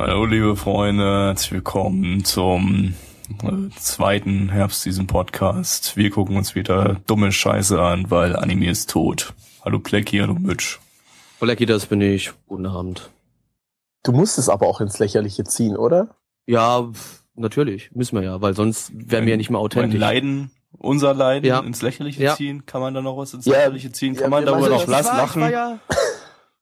Hallo liebe Freunde, herzlich willkommen zum äh, zweiten Herbst diesem Podcast. Wir gucken uns wieder dumme Scheiße an, weil Anime ist tot. Hallo Plecki, hallo Mitch. Blackie, das bin ich. Guten Abend. Du musst es aber auch ins Lächerliche ziehen, oder? Ja, natürlich. Müssen wir ja, weil sonst wären wir ja nicht mehr Mein authentisch. Leiden, unser Leiden Ja. ins Lächerliche Ja. ziehen, kann man da noch was ins Ja, Lächerliche ziehen? Kann ja, man darüber noch Ich lachen? war, ja,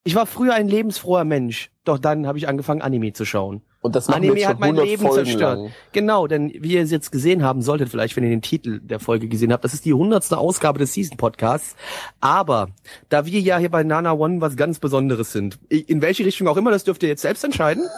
ich war früher ein lebensfroher Mensch. Doch dann habe ich angefangen, Anime zu schauen. Und das Anime hat mein 100 Leben Folgen zerstört. lang. Genau, denn wie ihr es jetzt gesehen haben solltet, vielleicht, wenn ihr den Titel der Folge gesehen habt, das ist die hundertste Ausgabe des Season Podcasts. Aber da wir ja hier bei Nana One was ganz Besonderes sind, in welche Richtung auch immer, das dürft ihr jetzt selbst entscheiden,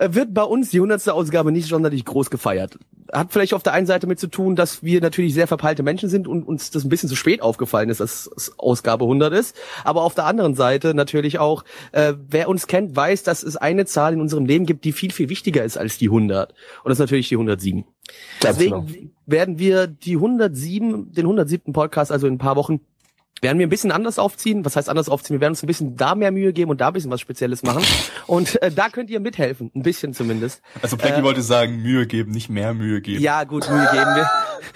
wird bei uns die hundertste Ausgabe nicht sonderlich groß gefeiert. Hat vielleicht auf der einen Seite mit zu tun, dass wir natürlich sehr verpeilte Menschen sind und uns das ein bisschen zu spät aufgefallen ist, dass es Ausgabe 100 ist. Aber auf der anderen Seite natürlich auch, äh, wer uns kennt, weiß, dass es eine Zahl in unserem Leben gibt, die viel, viel wichtiger ist als die 100. Und das ist natürlich die 107. Ganz Deswegen genau. werden wir die 107, den 107. Podcast, also in ein paar Wochen, werden wir ein bisschen anders aufziehen. Was heißt anders aufziehen? Wir werden uns ein bisschen da mehr Mühe geben und da ein bisschen was Spezielles machen. Und äh, da könnt ihr mithelfen. Ein bisschen zumindest. Also Plecki Äh, wollte sagen, Mühe geben, nicht mehr Mühe geben. Ja, gut, Mühe geben. Wir,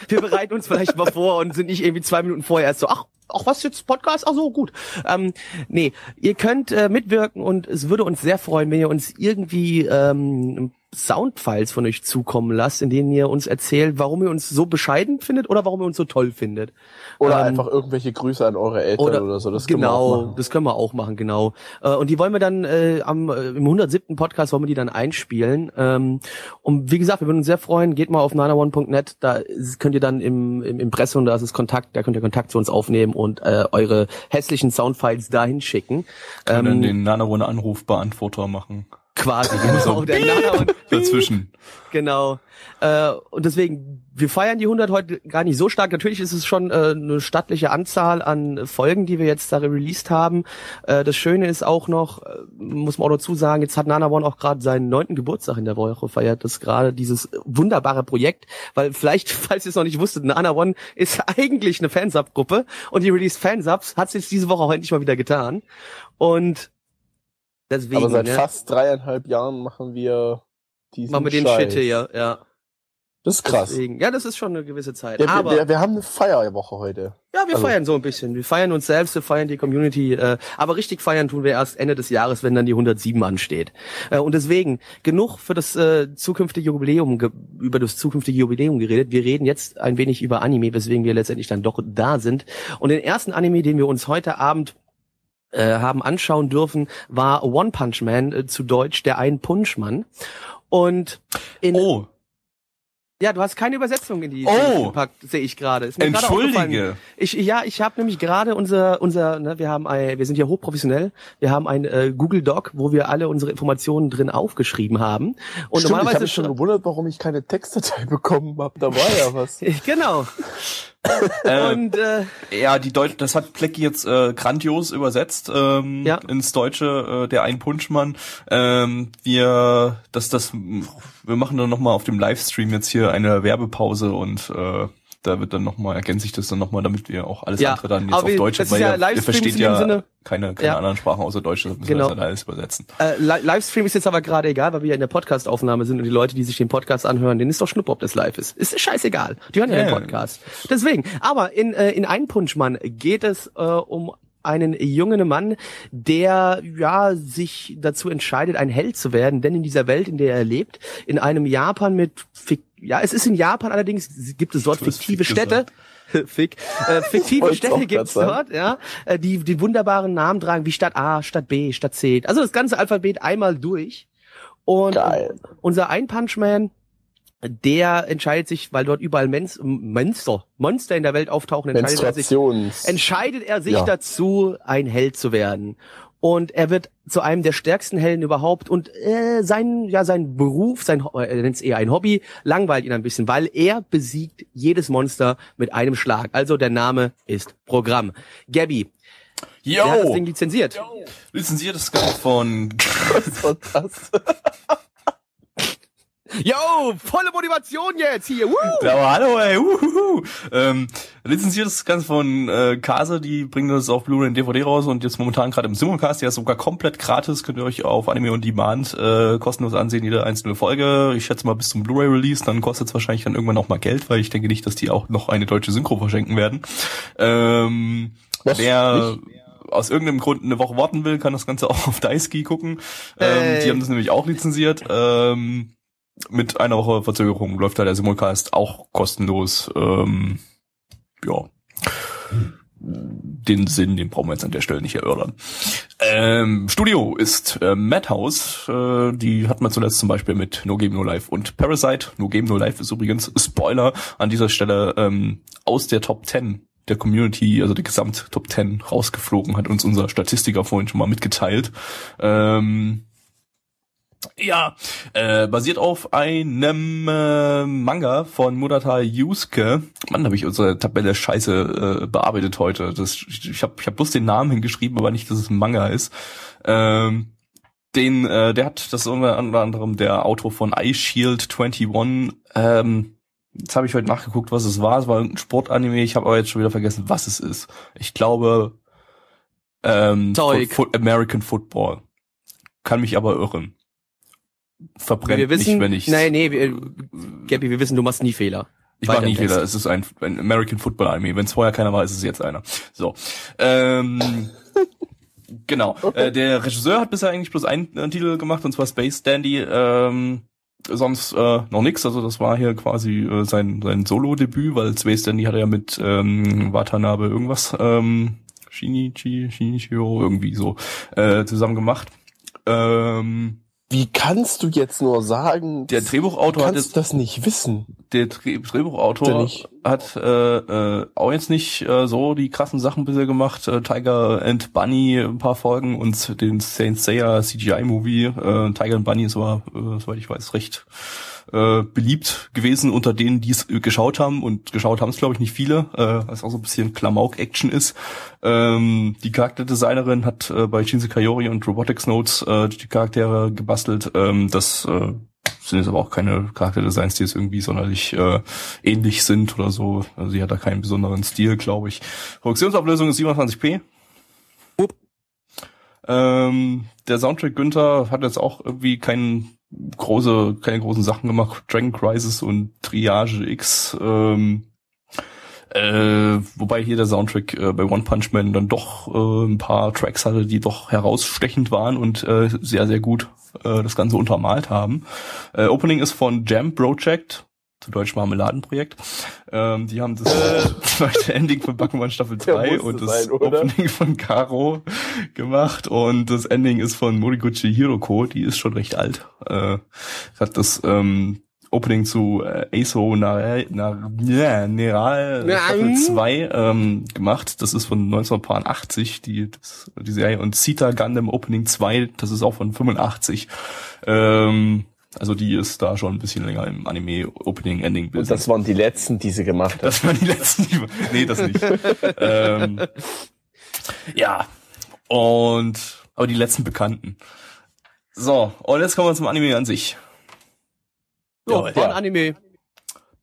wir bereiten uns vielleicht mal vor und sind nicht irgendwie zwei Minuten vorher erst so, ach, ach was jetzt Podcast? Ach so, gut. Ähm, nee, ihr könnt äh, mitwirken und es würde uns sehr freuen, wenn ihr uns irgendwie ähm, Soundfiles von euch zukommen lasst, in denen ihr uns erzählt, warum ihr uns so bescheiden findet oder warum ihr uns so toll findet. Oder Ähm, einfach irgendwelche Grüße an eure Eltern oder, so. Das können wir auch genau, das können wir auch machen, genau. Äh, und die wollen wir dann äh, am äh, im 107. Podcast wollen wir die dann einspielen. Ähm, und wie gesagt, wir würden uns sehr freuen. Geht mal auf nanaone.net, da ist- könnt ihr dann im, im Impressum, da ist es Kontakt, da könnt ihr Kontakt zu uns aufnehmen und äh, eure hässlichen Soundfiles dahin schicken. Ähm, den Nana-One Anrufbeantworter machen. Quasi, genau. der Nana Dazwischen. Genau. Äh, und deswegen, wir feiern die 100 heute gar nicht so stark. Natürlich ist es schon äh, eine stattliche Anzahl an Folgen, die wir jetzt da released haben. Äh, das Schöne ist auch noch, äh, muss man auch dazu sagen, jetzt hat Nana One auch gerade seinen neunten Geburtstag in der Woche feiert. Das gerade dieses wunderbare Projekt, weil vielleicht, falls ihr es noch nicht wusstet, Nana One ist eigentlich eine Fansub-Gruppe und die Release Fansubs hat es jetzt diese Woche auch endlich mal wieder getan. Und deswegen, Aber seit ne, fast dreieinhalb Jahren machen wir diesen machen wir den Scheiß. Shit hier, ja. Das ist krass. Deswegen, ja, das ist schon eine gewisse Zeit. Ja, wir, aber wir, wir haben eine Feierwoche heute. ja, wir also- feiern so ein bisschen. Wir feiern uns selbst, wir feiern die Community. Äh, aber richtig feiern tun wir erst Ende des Jahres, wenn dann die 107 ansteht. Äh, und deswegen genug für das äh, zukünftige Jubiläum über das zukünftige Jubiläum geredet. Wir reden jetzt ein wenig über Anime, weswegen wir letztendlich dann doch da sind. Und den ersten Anime, den wir uns heute Abend äh, haben anschauen dürfen, war One Punch Man, äh, zu Deutsch der Ein Punchmann. Und in, Oh, ja, du hast keine Übersetzung in die Oh. gepackt, sehe ich gerade. Entschuldige. Ich, ja, ich habe nämlich gerade unser, unser, ne, wir haben, ein, wir sind ja hochprofessionell. Wir haben ein äh, Google Doc, wo wir alle unsere Informationen drin aufgeschrieben haben. Und Stimmt, ich normalerweise habe mich schon gewundert, warum ich keine Textdatei bekommen habe. Da war ja was. genau. Äh, Und äh, Ja, die Deutsch, das hat Plecki jetzt äh, grandios übersetzt ähm, Ja. ins Deutsche, äh, der Ein-Punchmann. Ähm, wir, das, das, wir machen dann nochmal auf dem Livestream jetzt hier eine Werbepause und äh, da wird dann nochmal, ergänzt sich das dann nochmal, damit wir auch alles Ja, andere dann jetzt auf wir- Deutsch, weil ja ihr, versteht ja Sinne- keine, keine Ja. anderen Sprachen außer Deutsch, das müssen Genau. wir das dann alles übersetzen. äh, Li- Livestream ist jetzt aber gerade egal, weil wir ja in der Podcast-Aufnahme sind und die Leute, die sich den Podcast anhören, denen ist doch Schnuppe, ob das live ist. Ist scheißegal. Die hören ja den Podcast. Deswegen. Aber in, äh, in Ein Punchmann geht es äh, um einen jungen Mann, der ja sich dazu entscheidet, ein Held zu werden, denn in dieser Welt, in der er lebt, in einem Japan mit fik ja, es ist in Japan allerdings gibt es dort fiktive Städte. Fick. Äh, fiktive Städte gibt's dort, ja, äh, die die wunderbaren Namen tragen wie Stadt A, Stadt B, Stadt C. Also das ganze Alphabet einmal durch. Und Geil. unser Ein-Punchman, der entscheidet sich, weil dort überall Mens Monster, Monster in der Welt auftauchen, entscheidet er sich, entscheidet er sich Ja. dazu, ein Held zu werden. Und er wird zu einem der stärksten Helden überhaupt und äh, sein ja sein Beruf, sein er nennt es eher ein Hobby, langweilt ihn ein bisschen, weil er besiegt jedes Monster mit einem Schlag. Also der Name ist Programm. Gabby, Yo! der hat das Ding lizenziert. Lizenziertes Ganze von Was war das? Yo, volle Motivation jetzt hier. Woo! Aber hallo, ey, uhuhu. ähm, lizenziertes Ganze von äh, Kase, die bringen das auf Blu-ray und DVD raus und jetzt momentan gerade im Simulcast, der ist sogar komplett gratis, könnt ihr euch auf Anime on Demand äh, kostenlos ansehen, jede einzelne Folge. Ich schätze mal bis zum Blu-ray-Release, dann kostet es wahrscheinlich dann irgendwann auch mal Geld, weil ich denke nicht, dass die auch noch eine deutsche Synchro verschenken werden. Ähm, Was? wer aus irgendeinem Grund eine Woche warten will, kann das Ganze auch auf Daisuke gucken. Ähm, die haben das nämlich auch lizenziert. Ähm, mit einer Woche Verzögerung läuft da der Simulcast auch kostenlos. Ähm, ja. Den Sinn, den brauchen wir jetzt an der Stelle nicht erörtern. Ähm, Studio ist äh, Madhouse. Äh, die hat man zuletzt zum Beispiel mit No Game No Life und Parasite. No Game No Life ist übrigens Spoiler an dieser Stelle ähm, aus der Top 10 der Community, also der Gesamt Top 10 rausgeflogen, hat uns unser Statistiker vorhin schon mal mitgeteilt. Ähm, ja, äh, basiert auf einem äh, Manga von Murata Yusuke. Mann, habe ich unsere Tabelle scheiße äh, bearbeitet heute. Das, ich ich habe ich hab bloß den Namen hingeschrieben, aber nicht, dass es ein Manga ist. Ähm, den, äh, der hat, das ist unter anderem der Autor von Ice Shield 21. Ähm, jetzt habe ich heute nachgeguckt, was es war. Es war ein Sportanime. Ich habe aber jetzt schon wieder vergessen, was es ist. Ich glaube ähm, Fo- American Football. Kann mich aber irren. Verbrennt wir wissen, nicht, wenn ich nein, nee, wir, Gabby, wir wissen, du machst nie Fehler. ich mache nie Text. Fehler. Es ist ein, ein American Football Anime. Wenn es vorher keiner war, ist es jetzt einer. So. Ähm, genau. Äh, der Regisseur hat bisher eigentlich bloß einen äh, Titel gemacht, und zwar Space Dandy. Ähm, sonst äh, noch nix. Also das war hier quasi äh, sein, sein Solo-Debüt, weil Space Dandy hat er ja mit ähm, Watanabe irgendwas, ähm, Shinichi, Shinichiro, irgendwie so, äh, zusammen gemacht. Ähm, Wie kannst du jetzt nur sagen, der du Drehbuchautor hat kannst jetzt das nicht wissen? der Dreh Drehbuchautor hat äh, äh, auch jetzt nicht äh, so die krassen Sachen bisher gemacht. Äh, Tiger and Bunny ein paar Folgen und den Saint Seiya CGI-Movie. Äh, Tiger and Bunny ist aber, äh, soweit ich weiß, recht äh, beliebt gewesen unter denen, die es äh, geschaut haben. Und geschaut haben es, glaube ich, nicht viele, äh, weil es auch so ein bisschen Klamauk-Action ist. Ähm, die Charakterdesignerin hat äh, bei Shinse Kayori und Robotics Notes äh, die Charaktere gebastelt. Ähm, das äh, sind jetzt aber auch keine Charakterdesigns, die jetzt irgendwie sonderlich äh, ähnlich sind oder so. Also sie hat da keinen besonderen Stil, glaube ich. Produktionsauflösung ist 27p. Upp. Ähm, der Soundtrack Günther hat jetzt auch irgendwie keinen große, keine großen Sachen gemacht. Dragon Crisis und Triage X. Ähm, äh, wobei hier der Soundtrack äh, bei One Punch Man dann doch äh, ein paar Tracks hatte, die doch herausstechend waren und äh, sehr, sehr gut äh, das Ganze untermalt haben. Äh, Opening ist von Jam Project, zu Deutsch Marmeladenprojekt. Ähm, die haben das zweite Ending von Bakuman Staffel Der 2 musste und das sein? Opening von Karo gemacht und das Ending ist von Moriguchi Hiroko, die ist schon recht alt. Äh, hat das ähm, Opening zu äh, Aso Neral Staffel Ja. 2 ähm, gemacht. Das ist von 1980, die, das, die Serie. Und Sita Gundam Opening 2, das ist auch von 85. Ähm, also die ist da schon ein bisschen länger im Anime Opening Ending Und Business. das waren die letzten, die sie gemacht hat. Das waren die letzten. Die, nee, das nicht. ähm, ja. Und aber die letzten Bekannten. So, und jetzt kommen wir zum Anime an sich. So, Ja, ja. Anime.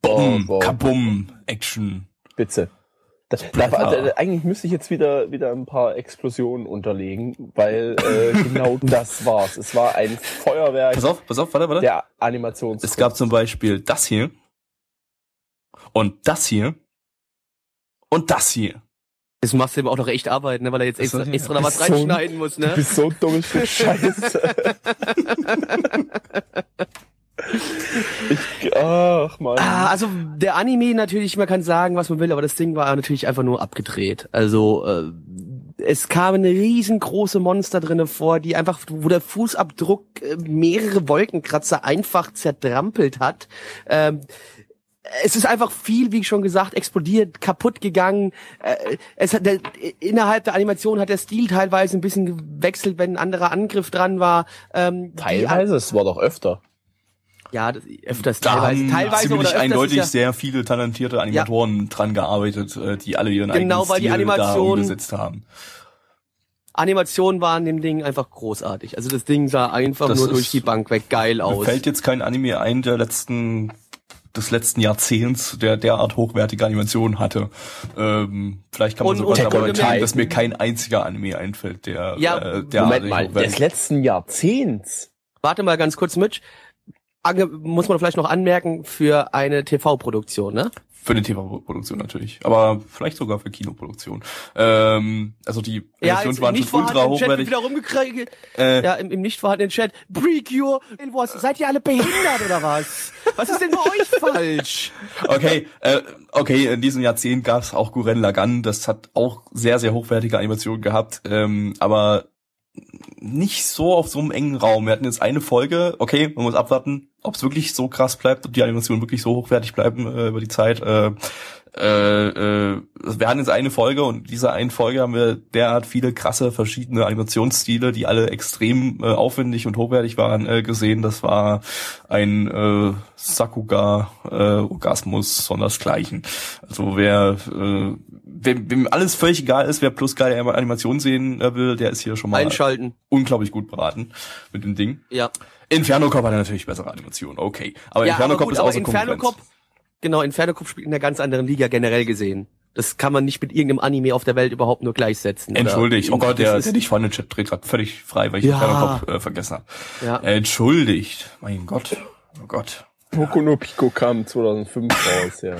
Boom, boah. Kabum, Action. Bitte. Da, da, da, da, eigentlich müsste ich jetzt wieder wieder ein paar Explosionen unterlegen, weil äh, genau das war's. Es war ein Feuerwerk Pass auf, pass auf, warte, warte. der Animations. Es gab zum Beispiel das hier und das hier und das hier. Das machst du ihm auch noch echt arbeiten, ne, weil er jetzt Das extra, extra da was so ein- reinschneiden muss, Du ne? bist so dummes Stück Scheiße. Ich, ach man. Ah, also der Anime natürlich, man kann sagen, was man will, aber das Ding war natürlich einfach nur abgedreht. Also äh, es kamen riesengroße Monster drinne vor, die einfach, wo der Fußabdruck äh, mehrere Wolkenkratzer einfach zertrampelt hat. Ähm, es ist einfach viel, wie schon gesagt, explodiert, kaputt gegangen. Äh, es hat der, innerhalb der Animation hat der Stil teilweise ein bisschen gewechselt, wenn ein anderer Angriff dran war. Ähm, Teilweise, es war doch öfter. Ja, das, öfters Da teilweise. haben Teilweise ziemlich oder eindeutig ja, sehr viele talentierte Animatoren dran gearbeitet, äh, die alle ihren Genau, eigenen weil die Stil da Animation- umgesetzt haben. Animationen waren dem Ding einfach großartig. Also das Ding sah einfach Das nur ist- durch die Bank weg geil Mir aus. fällt jetzt kein Anime ein, der letzten des letzten Jahrzehnts, der derart hochwertige Animationen hatte. Ähm, vielleicht kann man Und- sogar und sagen, wohlgemerkt- dass mir kein einziger Anime einfällt, der Ja, äh, der Moment mal, des letzten Jahrzehnts. Warte mal ganz kurz mit. Ange muss man vielleicht noch anmerken für eine TV-Produktion, ne? Für eine TV-Produktion natürlich, aber vielleicht sogar für Kinoproduktion. Ähm, also die Animationen jetzt waren schon ultra hochwertig. wieder rumgekriegt. Äh, Ja, im, im nicht vorhandenen Chat. Precure. Was? Seid ihr alle behindert oder was? Was ist denn bei euch falsch? Okay, äh, okay, in diesem Jahrzehnt gab es auch Guren Lagann, das hat auch sehr, sehr hochwertige Animationen gehabt, ähm, aber nicht so auf so einem engen Raum. Wir hatten jetzt eine Folge, okay, man muss abwarten, ob es wirklich so krass bleibt, ob die Animationen wirklich so hochwertig bleiben äh, über die Zeit. Äh, äh, äh, wir hatten jetzt eine Folge und dieser einen Folge haben wir derart viele krasse verschiedene Animationsstile, die alle extrem äh, aufwendig und hochwertig waren, äh, gesehen. Das war ein äh, Sakuga äh, Orgasmus sondersgleichen. Also wer äh, wem, wem alles völlig egal ist, wer plus geile Animation sehen äh, will, der ist hier schon mal Einschalten. unglaublich gut beraten mit dem Ding. Ja. Inferno Cop hat natürlich bessere Animationen, okay. Aber ja, Inferno Cop ist aber außer Inferno. Cop, genau, Inferno Cop spielt in einer ganz anderen Liga generell gesehen. Das kann man nicht mit irgendeinem Anime auf der Welt überhaupt nur gleichsetzen. Entschuldigt, oh Gott, der, der dich vorne Chat dreht gerade völlig frei, weil ich Ja. Inferno Cop äh, vergessen habe. Ja. Entschuldigt, mein Gott, oh Gott. Boku no Pico kam 2005 raus, ja.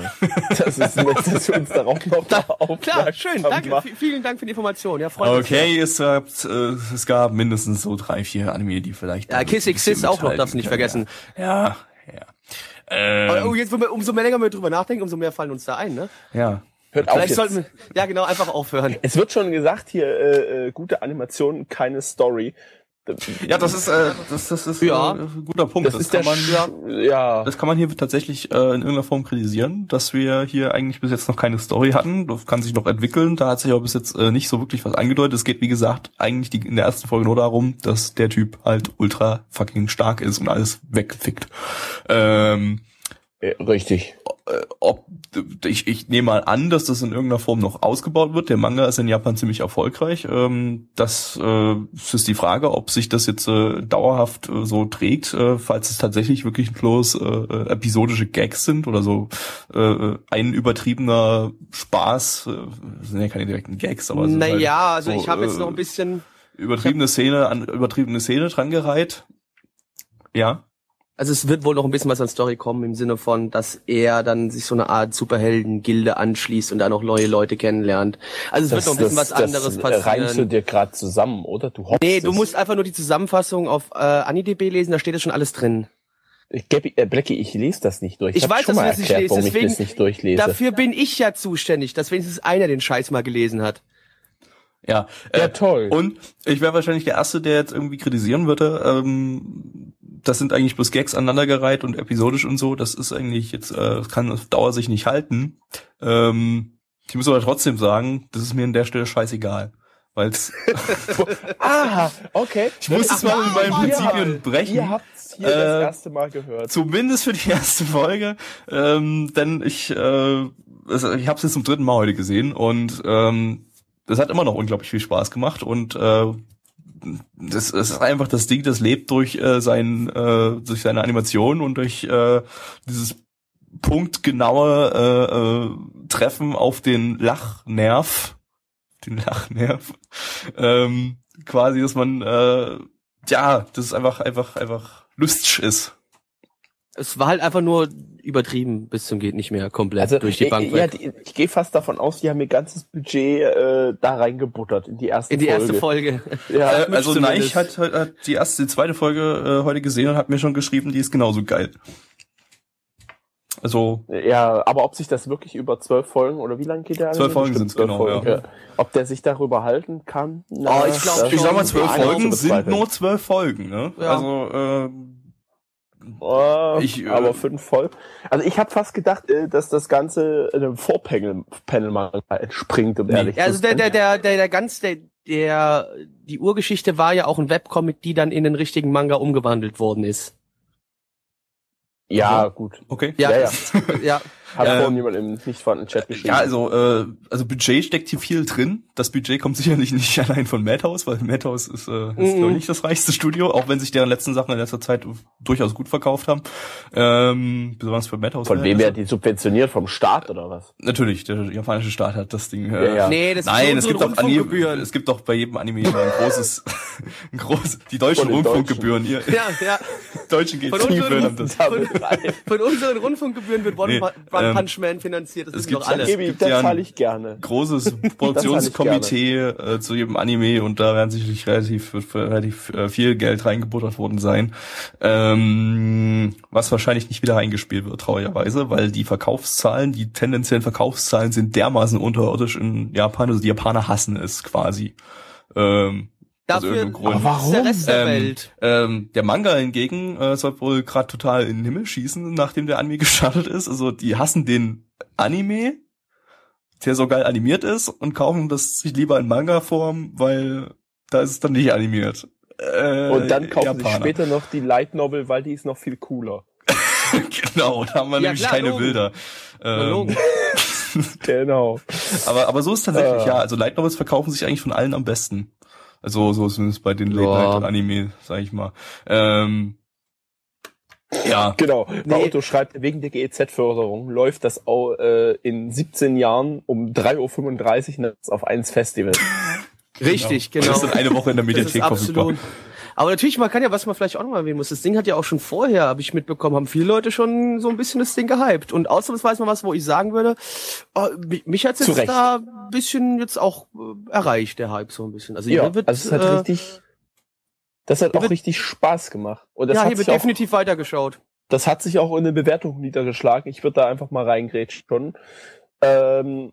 Das ist nett, dass wir uns darauf noch Da, klar, schön, danke, machen. v- vielen Dank für die Information. Ja, freut mich. Okay, es gab, äh, es gab mindestens so drei, vier Anime, die vielleicht. Ja, Kiss Exist auch noch, darfst du nicht können, vergessen. Ja, ja. ja. Aber, oh, Ähm, jetzt, umso mehr länger wir drüber nachdenken, umso mehr fallen uns da ein, ne? ja. Hört auf Vielleicht jetzt. sollten wir, ja genau, einfach aufhören. Es wird schon gesagt hier, äh, äh, gute Animation, keine Story. Ja, das ist, äh, das, das ist Ja. äh, ein guter Punkt. Das, ist der kann man, Sch ja. Das kann man hier tatsächlich äh, in irgendeiner Form kritisieren, dass wir hier eigentlich bis jetzt noch keine Story hatten. Das kann sich noch entwickeln. Da hat sich aber bis jetzt äh, nicht so wirklich was angedeutet. Es geht, wie gesagt, eigentlich die, in der ersten Folge nur darum, dass der Typ halt ultra fucking stark ist und alles wegfickt. Ähm, Äh, Richtig. äh, ob ich, ich nehme mal an, dass das in irgendeiner Form noch ausgebaut wird. Der Manga ist in Japan ziemlich erfolgreich. Ähm, das, äh, ist die Frage, ob sich das jetzt äh, dauerhaft äh, so trägt, äh, falls es tatsächlich wirklich bloß äh, äh, episodische Gags sind oder so äh, ein übertriebener Spaß. Äh, das sind ja keine direkten Gags, aber es ist halt Naja, also so, ich habe jetzt äh, noch ein bisschen, übertriebene Szene an übertriebene Szene dran gereiht. Ja. Also es wird wohl noch ein bisschen was an Story kommen im Sinne von, dass er dann sich so eine Art Superhelden-Gilde anschließt und da noch neue Leute kennenlernt. Also es wird noch ein bisschen was anderes das reimst du passieren. dir gerade zusammen, oder? Du hoffst Nee, du es. musst einfach nur die Zusammenfassung auf äh, AniDB lesen, da steht das schon alles drin. Ich, Gabi, äh, Blackie, ich lese das nicht durch. Ich hab weiß, dass du das nicht warum deswegen- ich das nicht durchlese. Dafür bin ich ja zuständig, dass wenigstens einer den Scheiß mal gelesen hat. Ja, ja, äh, toll. Und ich wäre wahrscheinlich der Erste, der jetzt irgendwie kritisieren würde. Ähm, das sind eigentlich bloß Gags aneinandergereiht und episodisch und so. Das ist eigentlich jetzt, äh, kann auf Dauer sich nicht halten. Ähm, ich muss aber trotzdem sagen, das ist mir an der Stelle scheißegal. Weil's, ah, okay. ich muss es mal mit meinen Prinzipien Ihr brechen. habt's hier Äh, das erste Mal gehört. Zumindest für die erste Folge. Ähm, denn ich, äh, ich habe es jetzt zum dritten Mal heute gesehen und ähm, das hat immer noch unglaublich viel Spaß gemacht und äh, das, das ist einfach das Ding, das lebt durch äh, sein, äh, durch seine Animation und durch äh, dieses punktgenaue äh, äh, Treffen auf den Lachnerv, den Lachnerv, ähm, quasi, dass man äh, ja, das ist einfach einfach einfach lustig ist. Es war halt einfach nur übertrieben bis zum geht nicht mehr komplett Also durch die ich, Bank ja, weg. die, ich gehe fast davon aus, die haben ihr ganzes Budget äh, da reingebuttert in die erste In die Folge. erste Folge. Ja, Äh, also. Neich hat, hat, hat die erste, die zweite Folge äh, heute gesehen und hat mir schon geschrieben, die ist genauso geil. Also ja, aber ob sich das wirklich über zwölf Folgen oder wie lange geht der? Zwölf? Folgen sind's, zwölf genau, Folgen, ja. Ob der sich darüber halten kann? Oh, ich glaub das ich sag mal, schon. zwölf Ja, Folgen sind nur zwölf Folgen. Ne? Ja. Also ähm, Oh, Ich, äh, aber fünf voll. Also ich habe fast gedacht, äh, dass das Ganze einem Vorpanel Panel mal entspringt, um Nee. ehrlich also zu der, sein. der, der, der, der ganz, der, der, die Urgeschichte war ja auch ein Webcomic, die dann in den richtigen Manga umgewandelt worden ist. Ja, gut. Okay. Ja, Ja, ja. ja. Hat Ähm, vorhin jemand im nicht vorhandenen Chat geschrieben. Ja, also, äh, also Budget steckt hier viel drin. Das Budget kommt sicherlich nicht allein von Madhouse, weil Madhouse ist, äh, ist Mhm. glaube ich, nicht das reichste Studio, auch wenn sich deren letzten Sachen in letzter Zeit durchaus gut verkauft haben. Ähm, besonders für Madhouse. Von wem werden die subventioniert? Vom Staat oder was? Natürlich, der japanische Staat hat das Ding. Äh, Ja, ja. Nee, das Nein, ist es gibt auch Anime, es gibt doch bei jedem Anime ein großes, ein großes, die deutschen Von Rundfunkgebühren, ihr Ja, ja. deutschen Von unseren- das. Damit rein. Von unseren Rundfunkgebühren wird One, Nee, One ähm, Punch Man finanziert. Das es gibt- doch alle. es Gebi, gibt das ja zahle ich gerne. großes Produktionskomitee äh, zu jedem Anime und da werden sicherlich relativ, relativ äh, viel Geld reingebuttert worden sein, ähm, was wahrscheinlich nicht wieder reingespielt wird, traurigerweise, weil die Verkaufszahlen, die tendenziellen Verkaufszahlen sind dermaßen unterirdisch in Japan, also die Japaner hassen es quasi. Ähm, Dafür. Aber warum? der Rest der Ähm, Welt. ähm, der Manga hingegen äh, soll wohl gerade total in den Himmel schießen, nachdem der Anime gestartet ist. Also die hassen den Anime, der so geil animiert ist und kaufen das sich lieber in Manga-Form, weil da ist es dann nicht animiert. Äh, Und dann kaufen sie Japaner. später noch die Light Novel, weil die ist noch viel cooler. genau, da haben wir Ja, nämlich klar, keine logen. Bilder. Ähm. Genau. aber, aber so ist tatsächlich, Äh. ja. Also Light Novels verkaufen sich eigentlich von allen am besten. Also so zumindest bei den Ja. Late-Night-Anime, sag ich mal. Ähm, ja, Genau. Nee. Auto schreibt, wegen der GEZ-Förderung läuft das auch, äh, in 17 Jahren um 3.35 Uhr nachts auf eins Festival. Richtig, Und genau. Das ist dann eine Woche in der Mediathek verfügbar. Aber natürlich, man kann ja, was man vielleicht auch noch mal erwähnen muss, das Ding hat ja auch schon vorher, habe ich mitbekommen, haben viele Leute schon so ein bisschen das Ding gehypt. Und ausnahmsweise mal was, wo ich sagen würde, oh, mich, hat's Zu jetzt Recht. da ein bisschen jetzt auch äh, erreicht, der Hype so ein bisschen. Also Ja, wird, also es hat äh, richtig, das hat auch wird- richtig Spaß gemacht. Und das ja, hat hier wird sich auch, definitiv weitergeschaut. das hat sich auch in den Bewertungen niedergeschlagen. Ich würde da einfach mal reingrätschen schon. Ähm,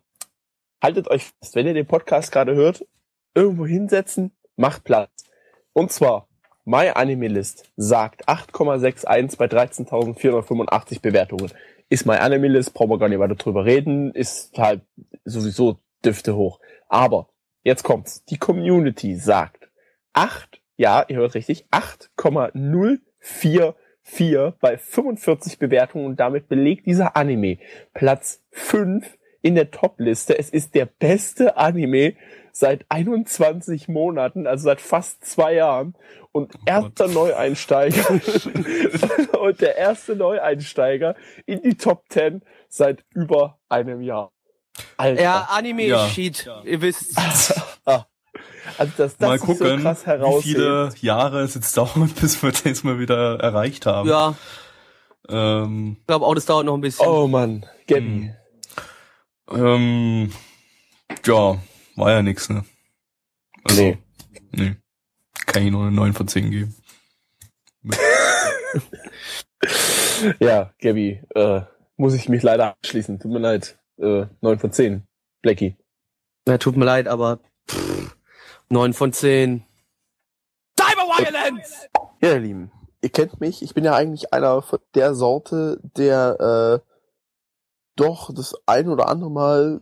haltet euch fest, wenn ihr den Podcast gerade hört, irgendwo hinsetzen, macht Platz. Und zwar, My Anime List sagt 8,61 bei 13.485 Bewertungen. Ist My Anime List, brauchen wir gar nicht weiter drüber reden, ist halt sowieso Düfte hoch. Aber, jetzt kommt's, die Community sagt 8, ja, ihr hört richtig, 8,044 bei 45 Bewertungen und damit belegt dieser Anime Platz 5 in der Top-Liste. Es ist der beste Anime seit 21 Monaten, also seit fast zwei Jahren. Und erster Neueinsteiger und der erste Neueinsteiger in die Top 10 seit über einem Jahr. Alter. Ja, Anime Ja. ist Shit. Ihr wisst. Also dass das mal gucken, so krass wie viele Jahre es jetzt dauert, bis wir das mal wieder erreicht haben. Ja, Ähm, ich glaube auch, das dauert noch ein bisschen. Oh Mann, Gabby. Hm. ähm, ja, war ja nix, ne? Also, Nee. Nee. Kann ich nur eine 9 von 10 geben. Ja, Gabby, äh, muss ich mich leider anschließen. Tut mir leid. Äh, 9 von 10. Blackie. Ja, tut mir leid, aber pff, 9 von 10. Cyber Violence! Ja, ihr Lieben, ihr kennt mich. Ich bin ja eigentlich einer von der Sorte, der äh, doch das ein oder andere Mal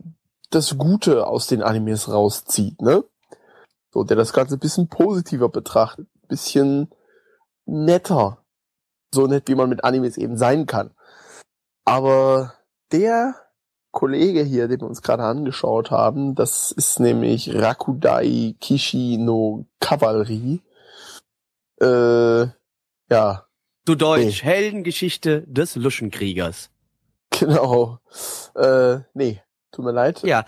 das Gute aus den Animes rauszieht, ne? So, der das Ganze ein bisschen positiver betrachtet, ein bisschen netter. So nett, wie man mit Animes eben sein kann. Aber der Kollege hier, den wir uns gerade angeschaut haben, das ist nämlich Rakudai Kishi no Kavallerie. Äh, ja, Du Deutsch, Heldengeschichte des Luschenkriegers. genau. Äh, nee, tut mir leid. Ja.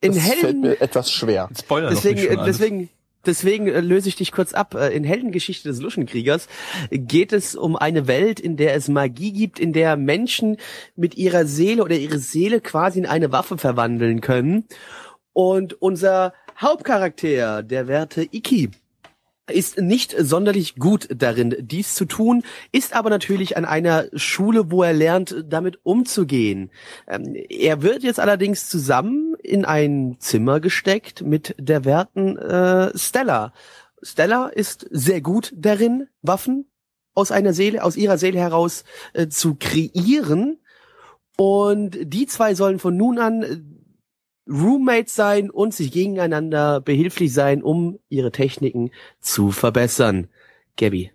In das fällt Helden, mir etwas schwer. Spoiler deswegen, doch nicht schon äh, alles. deswegen, deswegen äh, löse ich dich kurz ab. Äh, In Heldengeschichte des Luschenkriegers geht es um eine Welt, in der es Magie gibt, in der Menschen mit ihrer Seele oder ihre Seele quasi in eine Waffe verwandeln können. Und unser Hauptcharakter, der Werte Iki, ist nicht sonderlich gut darin, dies zu tun, ist aber natürlich an einer Schule, wo er lernt, damit umzugehen. Ähm, er wird jetzt allerdings zusammen in ein Zimmer gesteckt mit der werten äh, Stella. Stella ist sehr gut darin, Waffen aus einer Seele, aus ihrer Seele heraus äh, zu kreieren. Und die zwei sollen von nun an Roommates sein und sich gegeneinander behilflich sein, um ihre Techniken zu verbessern. Gabby.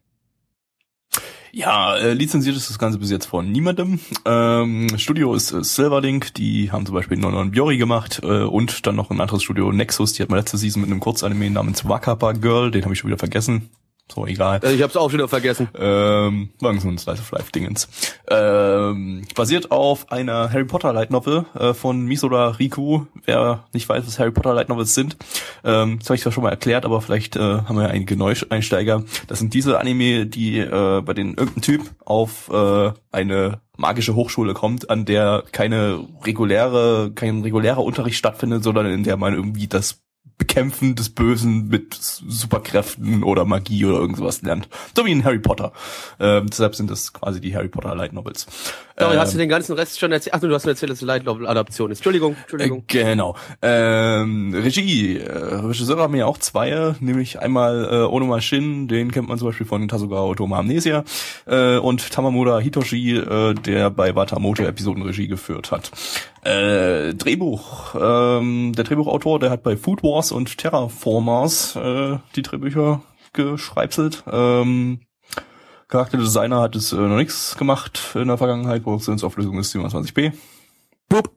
Ja, äh, lizenziert ist das Ganze bis jetzt von niemandem. Ähm, Studio ist äh, Silverlink, die haben zum Beispiel Non Biori gemacht äh, und dann noch ein anderes Studio, Nexus, die hat man letzte Season mit einem Kurzanime namens Wakapa Girl, den habe ich schon wieder vergessen. So, egal. Also ich hab's auch wieder vergessen. Ähm, war so ein Slice of Life Dingens. Ähm, basiert auf einer Harry Potter Light Novel äh, von Misora Riku. Wer nicht weiß, was Harry Potter Light Novels sind, ähm, das habe ich zwar schon mal erklärt, aber vielleicht äh, haben wir ja einige Neueinsteiger. Das sind diese Anime, die äh, bei denen irgendein Typ auf äh, eine magische Hochschule kommt, an der keine reguläre, kein regulärer Unterricht stattfindet, sondern in der man irgendwie das Bekämpfen des Bösen mit Superkräften oder Magie oder irgendwas lernt. So wie in Harry Potter. Ähm, deshalb sind das quasi die Harry Potter Light Novels. Sorry, hast du den ganzen Rest schon erzählt? Ach du hast mir erzählt, dass es Light Novel Adaption ist. Entschuldigung, Entschuldigung. Äh, genau. Ähm, Regie. Äh, Regisseure haben ja auch zwei, nämlich einmal äh, Onoma Shin, den kennt man zum Beispiel von Tasuga Otoma Amnesia, äh, und Tamamura Hitoshi, äh, der bei Watamoto Episodenregie geführt hat. Äh, Drehbuch. Ähm, der Drehbuchautor, der hat bei Food Wars und Terraformers äh, die Drehbücher geschreibselt. Ähm, Charakterdesigner hat es äh, noch nichts gemacht in der Vergangenheit. Produktionsauflösung ist 27p. Boop.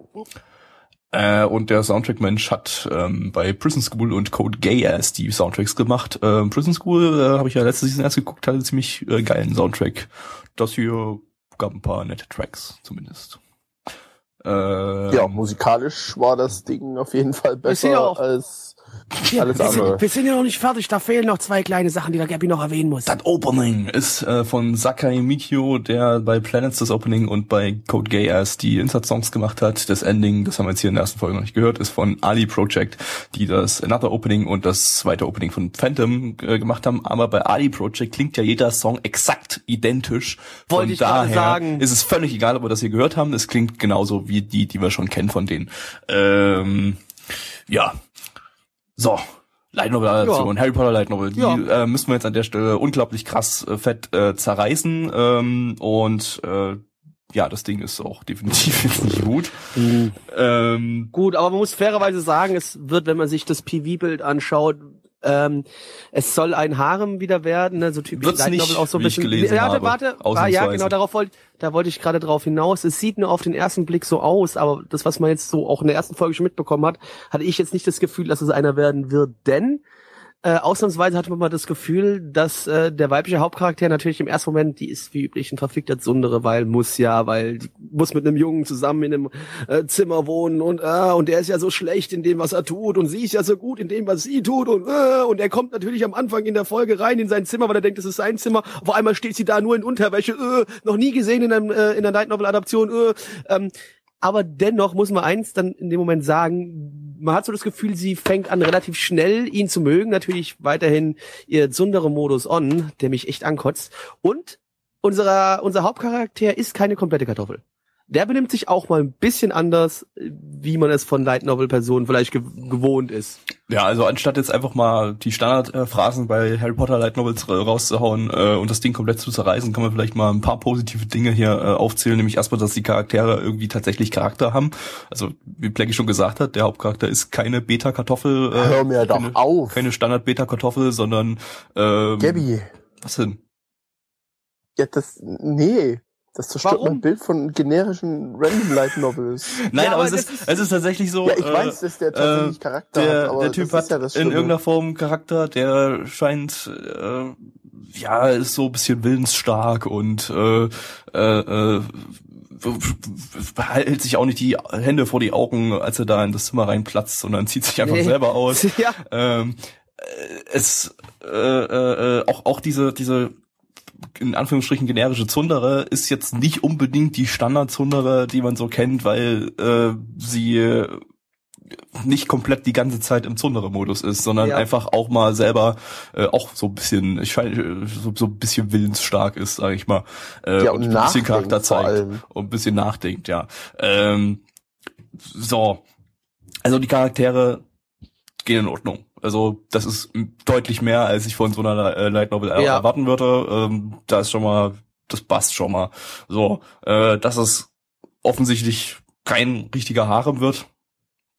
Äh, und der Soundtrack-Mensch hat ähm, bei Prison School und Code Gay Ass die Soundtracks gemacht. Ähm, Prison School äh, habe ich ja letzte Season erst geguckt, hatte ziemlich äh, geilen Soundtrack. Das hier gab ein paar nette Tracks zumindest. Ähm, ja, musikalisch war das Ding auf jeden Fall besser auch- als Ja, wir, sind, wir sind ja noch nicht fertig, da fehlen noch zwei kleine Sachen, die der Gabby noch erwähnen muss. Das Opening ist äh, von Sakai Mikio, der bei Planets das Opening und bei Code Gay Ass die Insert-Songs gemacht hat. Das Ending, das haben wir jetzt hier in der ersten Folge noch nicht gehört, ist von Ali Project, die das Another Opening und das zweite Opening von Phantom äh, gemacht haben. Aber bei Ali Project klingt ja jeder Song exakt identisch. Wollte von daher sagen. ist es völlig egal, ob wir das hier gehört haben. Es klingt genauso wie die, die wir schon kennen von denen. Ähm, ja. So. Light Novel Adaption, Harry Potter Light Novel, die Ja. äh, müssen wir jetzt an der Stelle unglaublich krass äh, fett äh, zerreißen ähm, und äh, ja, das Ding ist auch definitiv jetzt nicht gut. Ähm, Gut, aber man muss fairerweise sagen, es wird, wenn man sich das PV-Bild anschaut, ähm, es soll ein Harem wieder werden, ne, so typisch Wird's Light Novel auch so ein bisschen. gelesen warte, habe, warte, ah, ja, genau, darauf wollte, da wollte ich gerade drauf hinaus. Es sieht nur auf den ersten Blick so aus, aber das, was man jetzt so auch in der ersten Folge schon mitbekommen hat, hatte ich jetzt nicht das Gefühl, dass es einer werden wird, denn äh, ausnahmsweise hatte man mal das Gefühl, dass äh, der weibliche Hauptcharakter natürlich im ersten Moment, die ist wie üblich ein verfickter Sundere, weil muss ja, weil die muss mit einem Jungen zusammen in einem äh, Zimmer wohnen und äh, und er ist ja so schlecht in dem, was er tut und sie ist ja so gut in dem, was sie tut und äh, und er kommt natürlich am Anfang in der Folge rein in sein Zimmer, weil er denkt, das ist sein Zimmer. Auf einmal steht sie da nur in Unterwäsche, äh, noch nie gesehen in, einem, äh, in einer Night Novel Adaption. Äh, ähm, aber dennoch muss man eins dann in dem Moment sagen, man hat so das Gefühl, sie fängt an relativ schnell ihn zu mögen. Natürlich weiterhin ihr Sundere-Modus on, der mich echt ankotzt. Und unserer, unser Hauptcharakter ist keine komplette Kartoffel. Der benimmt sich auch mal ein bisschen anders, wie man es von Light Novel Personen vielleicht ge gewohnt ist. ja, also anstatt jetzt einfach mal die Standardphrasen bei Harry Potter Light Novels äh, rauszuhauen äh, und das Ding komplett zu zerreißen, kann man vielleicht mal ein paar positive Dinge hier äh, aufzählen, nämlich erstmal, dass die Charaktere irgendwie tatsächlich Charakter haben. Also wie Blackie schon gesagt hat, der Hauptcharakter ist keine Beta-Kartoffel, äh, Hör mir doch keine, auf. keine Standard-Beta-Kartoffel, sondern ähm, Gabby, was denn? ja, das, nee. Das zerstört Warum? mein Bild von generischen Random Light Novels. Nein, Ja, aber, aber es ist, ist- es ist tatsächlich so. Ja, ich äh, weiß, dass der tatsächlich äh, Charakter der, hat, aber der Typ das ist hat ja das in irgendeiner Form Charakter, der scheint äh, ja ist so ein bisschen willensstark und äh, äh, äh, hält sich auch nicht die Hände vor die Augen, als er da in das Zimmer reinplatzt, sondern zieht sich einfach Nee. selber aus. ja. Ähm, äh, es äh, äh, äh, auch auch diese diese in Anführungsstrichen generische Zundere ist jetzt nicht unbedingt die Standard-Zundere, die man so kennt, weil äh, sie äh, nicht komplett die ganze Zeit im Zundere-Modus ist, sondern Ja. einfach auch mal selber äh, auch so ein bisschen, ich scheine, so, so ein bisschen willensstark ist, sage ich mal, äh, Ja, und und ein bisschen Charakter zeigt und ein bisschen nachdenkt, ja. Ähm, so, also die Charaktere gehen in Ordnung. Also das ist deutlich mehr, als ich von so einer äh, Light Novel Ja. erwarten würde. Ähm, da ist schon mal, das passt schon mal. So, äh, dass es offensichtlich kein richtiger Harem wird,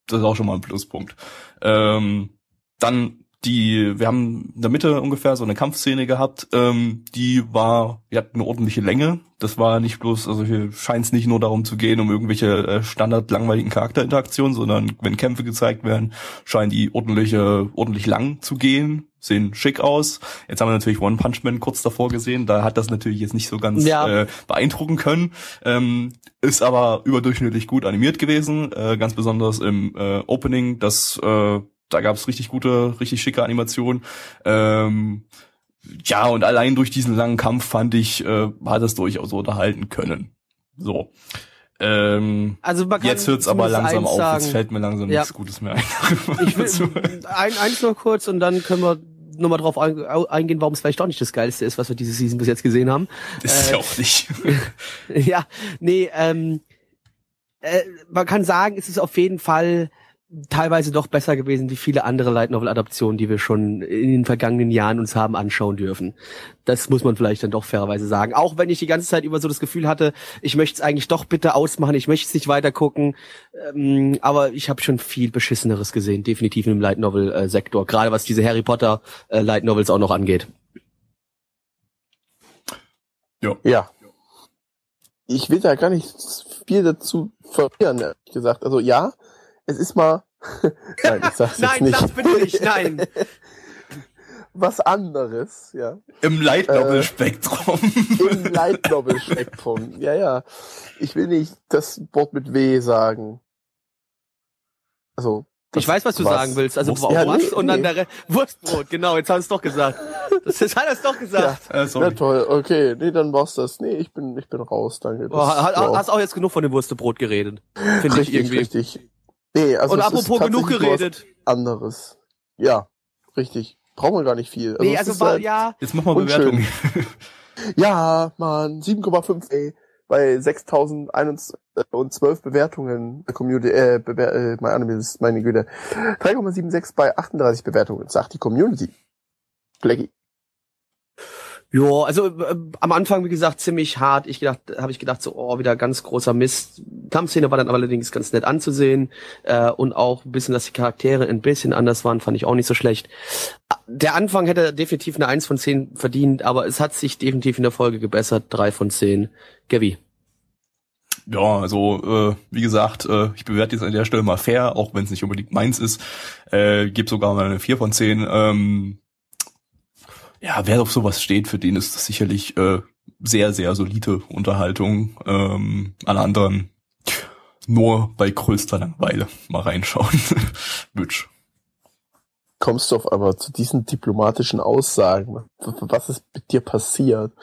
das ist auch schon mal ein Pluspunkt. Ähm, dann die, wir haben in der Mitte ungefähr so eine Kampfszene gehabt, ähm, die war, die hat eine ordentliche Länge. Das war nicht bloß, also hier scheint es nicht nur darum zu gehen, um irgendwelche äh, standard langweiligen Charakterinteraktionen, sondern wenn Kämpfe gezeigt werden, scheinen die ordentliche, ordentlich lang zu gehen, sehen schick aus. Jetzt haben wir natürlich One Punch Man kurz davor gesehen, da hat das natürlich jetzt nicht so ganz Ja. äh, beeindrucken können, ähm, ist aber überdurchschnittlich gut animiert gewesen, äh, ganz besonders im äh, Opening, das äh, da gab es richtig gute, richtig schicke Animationen. Ähm, ja, und allein durch diesen langen Kampf fand ich, äh, hat es durchaus unterhalten können. So. Ähm, Also man kann jetzt hört's aber langsam auf, sagen. jetzt fällt mir langsam Ja. nichts Gutes mehr ein. Ich will ein, eins noch kurz und dann können wir nochmal drauf ein, eingehen, warum es vielleicht doch nicht das Geilste ist, was wir diese Season bis jetzt gesehen haben. ist äh, ja auch nicht. ja, nee, ähm, äh, man kann sagen, es ist auf jeden Fall teilweise doch besser gewesen wie viele andere Light Novel Adaptionen, die wir schon in den vergangenen Jahren uns haben anschauen dürfen. Das muss man vielleicht dann doch fairerweise sagen. Auch wenn ich die ganze Zeit über so das Gefühl hatte, ich möchte es eigentlich doch bitte ausmachen, ich möchte es nicht weiter gucken. Ähm, aber ich habe schon viel beschisseneres gesehen, definitiv im Light Novel äh, Sektor, gerade was diese Harry Potter äh, Light Novels auch noch angeht. Ja. Ich will da gar nicht viel dazu verlieren, ehrlich gesagt. Also ja, es ist mal. Nein, ich sag's jetzt Nein, nicht. das bitte nicht, nein. Was anderes, ja. Im Light Novel Spektrum. Im Light Novel Spektrum. Ja, ja. Ich will nicht das Wort mit W sagen. Also. Ich weiß, was du sagen willst. Also Wurst- Ja, nee, und dann nee. der Wurstbrot, genau, jetzt hast du es doch gesagt. Das, das hat er es doch Ja, gesagt. äh, na sorry. toll, okay. Nee, dann war's das. Nee, ich bin, ich bin raus, danke. Boah, Das- ja. hast auch jetzt genug von dem Wurstebrot geredet. Finde ich irgendwie. richtig. Nee, also und apropos genug geredet. Anderes. Ja, richtig. Brauchen wir gar nicht viel. nee, es also war, halt- ja, Jetzt mach mal Unschön. Bewertung. Ja, Mann, 7,5 ey, bei 6012 Bewertungen der Community, äh, Bewer äh, mein Anime ist meine Güte. 3,76 bei 38 Bewertungen, sagt die Community. Blackie. Ja, also äh, am Anfang, wie gesagt, ziemlich hart. Ich gedacht, habe ich gedacht, so, oh, wieder ganz großer Mist. Kampfszene war dann allerdings ganz nett anzusehen. Äh, und auch ein bisschen, dass die Charaktere ein bisschen anders waren, fand ich auch nicht so schlecht. Der Anfang hätte definitiv eine 1 von 10 verdient, aber es hat sich definitiv in der Folge gebessert. 3 von 10. Gavi. Ja, also äh, wie gesagt, äh, ich bewerte jetzt an der Stelle mal fair, auch wenn es nicht unbedingt meins ist. Äh, gebe sogar mal eine 4 von 10. Ähm, ja, wer auf sowas steht, für den ist das sicherlich äh, sehr, sehr solide Unterhaltung. Ähm, alle anderen nur bei größter Langeweile mal reinschauen. Bütsch. Kommst du auf aber zu diesen diplomatischen Aussagen? Was ist mit dir passiert?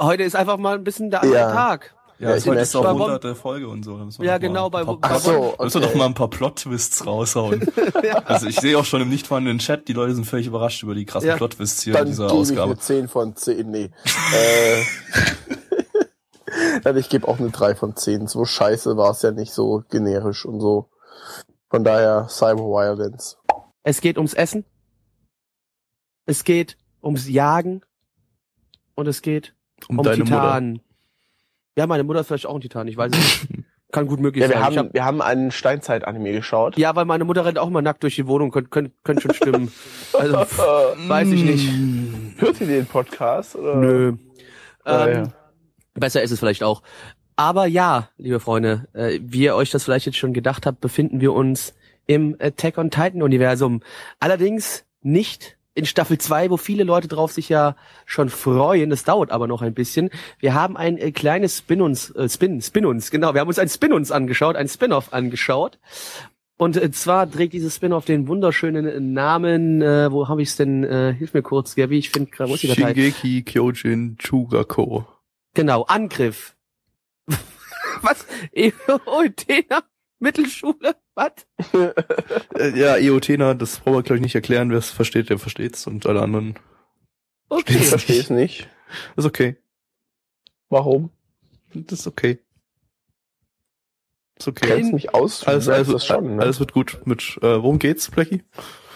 Heute ist einfach mal ein bisschen der andere Ja. Tag. Ja, Ja, es ich heute ist auch merke schon. hunderte Folge und so. Ja, genau, ein bei- paar- bei- Ach so, Müssen wir doch okay. mal ein paar Plot-Twists raushauen. Also ich sehe auch schon im nicht vorhandenen Chat, die Leute sind völlig überrascht über die krassen Ja. Plot-Twists hier in Dann dieser gebe ich Ausgabe. eine 10 von 10. Nee. äh, ich gebe auch eine 3 von 10. So scheiße war es ja nicht so generisch und so. Von daher Cyber Violence. Es geht ums Essen. Es geht ums Jagen. Und es geht Um um deine Mutter. Ja, meine Mutter ist vielleicht auch ein Titan, ich weiß es nicht. Kann gut möglich Ja, wir sein. haben, hab, wir haben einen Steinzeit-Anime geschaut. ja, weil meine Mutter rennt auch immer nackt durch die Wohnung, könnte könnt, könnt schon stimmen. Also, weiß ich nicht. Hört ihr den Podcast? Oder? Nö. Ah, Ähm, ja. Besser ist es vielleicht auch. Aber ja, liebe Freunde, äh, wie ihr euch das vielleicht jetzt schon gedacht habt, befinden wir uns im Attack on Titan Universum. Allerdings nicht in Staffel 2, wo viele Leute drauf sich ja schon freuen. Das dauert aber noch ein bisschen. Wir haben ein äh, kleines Spin-uns, äh, Spin, Spin-uns, genau. Wir haben uns ein Spin-uns angeschaut, ein Spin-off angeschaut. Und äh, zwar trägt dieses Spin-off den wunderschönen Namen, äh, wo habe ich es denn, äh, hilf mir kurz, Gabi, ich finde gerade, wo ist die Datei? Shingeki Kyojin Chugako. Genau, Angriff. Was? Eotena? Mittelschule? Was? Äh, ja, Eotena, das brauchen wir gleich nicht erklären. Wer es versteht, der versteht's. Und alle anderen Ich Okay. verstehe es nicht. ist okay. Warum? Das ist okay. Ist okay. Kannst mich aus? Alles, Du alles, sagst das schon, ne? alles wird gut mit, äh, worum geht's, Blackie?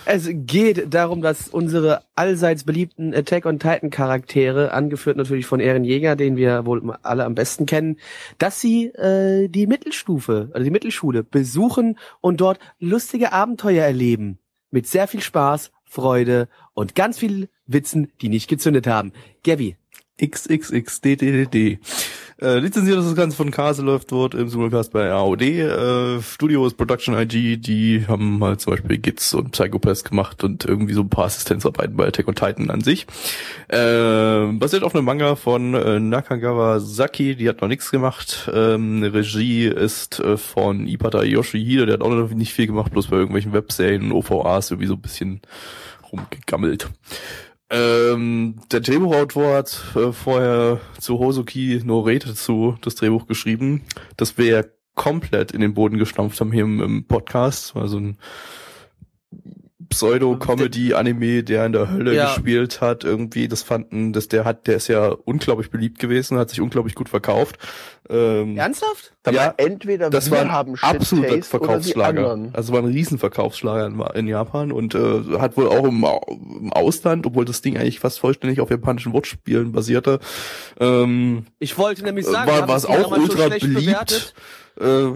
Es geht darum, dass unsere allseits beliebten Attack on Titan Charaktere, angeführt natürlich von Eren Jäger, den wir wohl alle am besten kennen, dass sie äh, die Mittelstufe, also die Mittelschule besuchen und dort lustige Abenteuer erleben. Mit sehr viel Spaß, Freude und ganz viel Witzen, die nicht gezündet haben. Gabby, XXXDDDD. Äh, lizenziert das Ganze von Kase läuft dort im Simulcast bei AOD. Äh, Studio ist Production IG, die haben mal zum Beispiel Gits und Psychopaths gemacht und irgendwie so ein paar Assistenzarbeiten bei Attack on Titan an sich. Äh, basiert auf einem Manga von äh, Nakagawa Saki, die hat noch nichts gemacht. Ähm, Regie ist äh, von Ipata Yoshihide, der hat auch noch nicht viel gemacht, bloß bei irgendwelchen Webserien und OVAs irgendwie so ein bisschen rumgegammelt. Ähm, der Drehbuchautor hat äh, vorher zu Hosoki no Rete zu das Drehbuch geschrieben, das wir ja komplett in den Boden gestampft haben hier im, im Podcast. Also ein Pseudo-Comedy-Anime, der in der Hölle Ja. gespielt hat, irgendwie, das fanden, dass der hat, der ist ja unglaublich beliebt gewesen, hat sich unglaublich gut verkauft. Ähm, ernsthaft? Ja, entweder das wir war ein haben absoluter Verkaufsschlager. Also war ein Riesenverkaufsschlager in, in Japan und äh, hat wohl auch im, im Ausland, obwohl das Ding eigentlich fast vollständig auf japanischen Wortspielen basierte, ähm, Ich wollte nämlich sagen, war, es auch ultra beliebt. bewertet. Äh,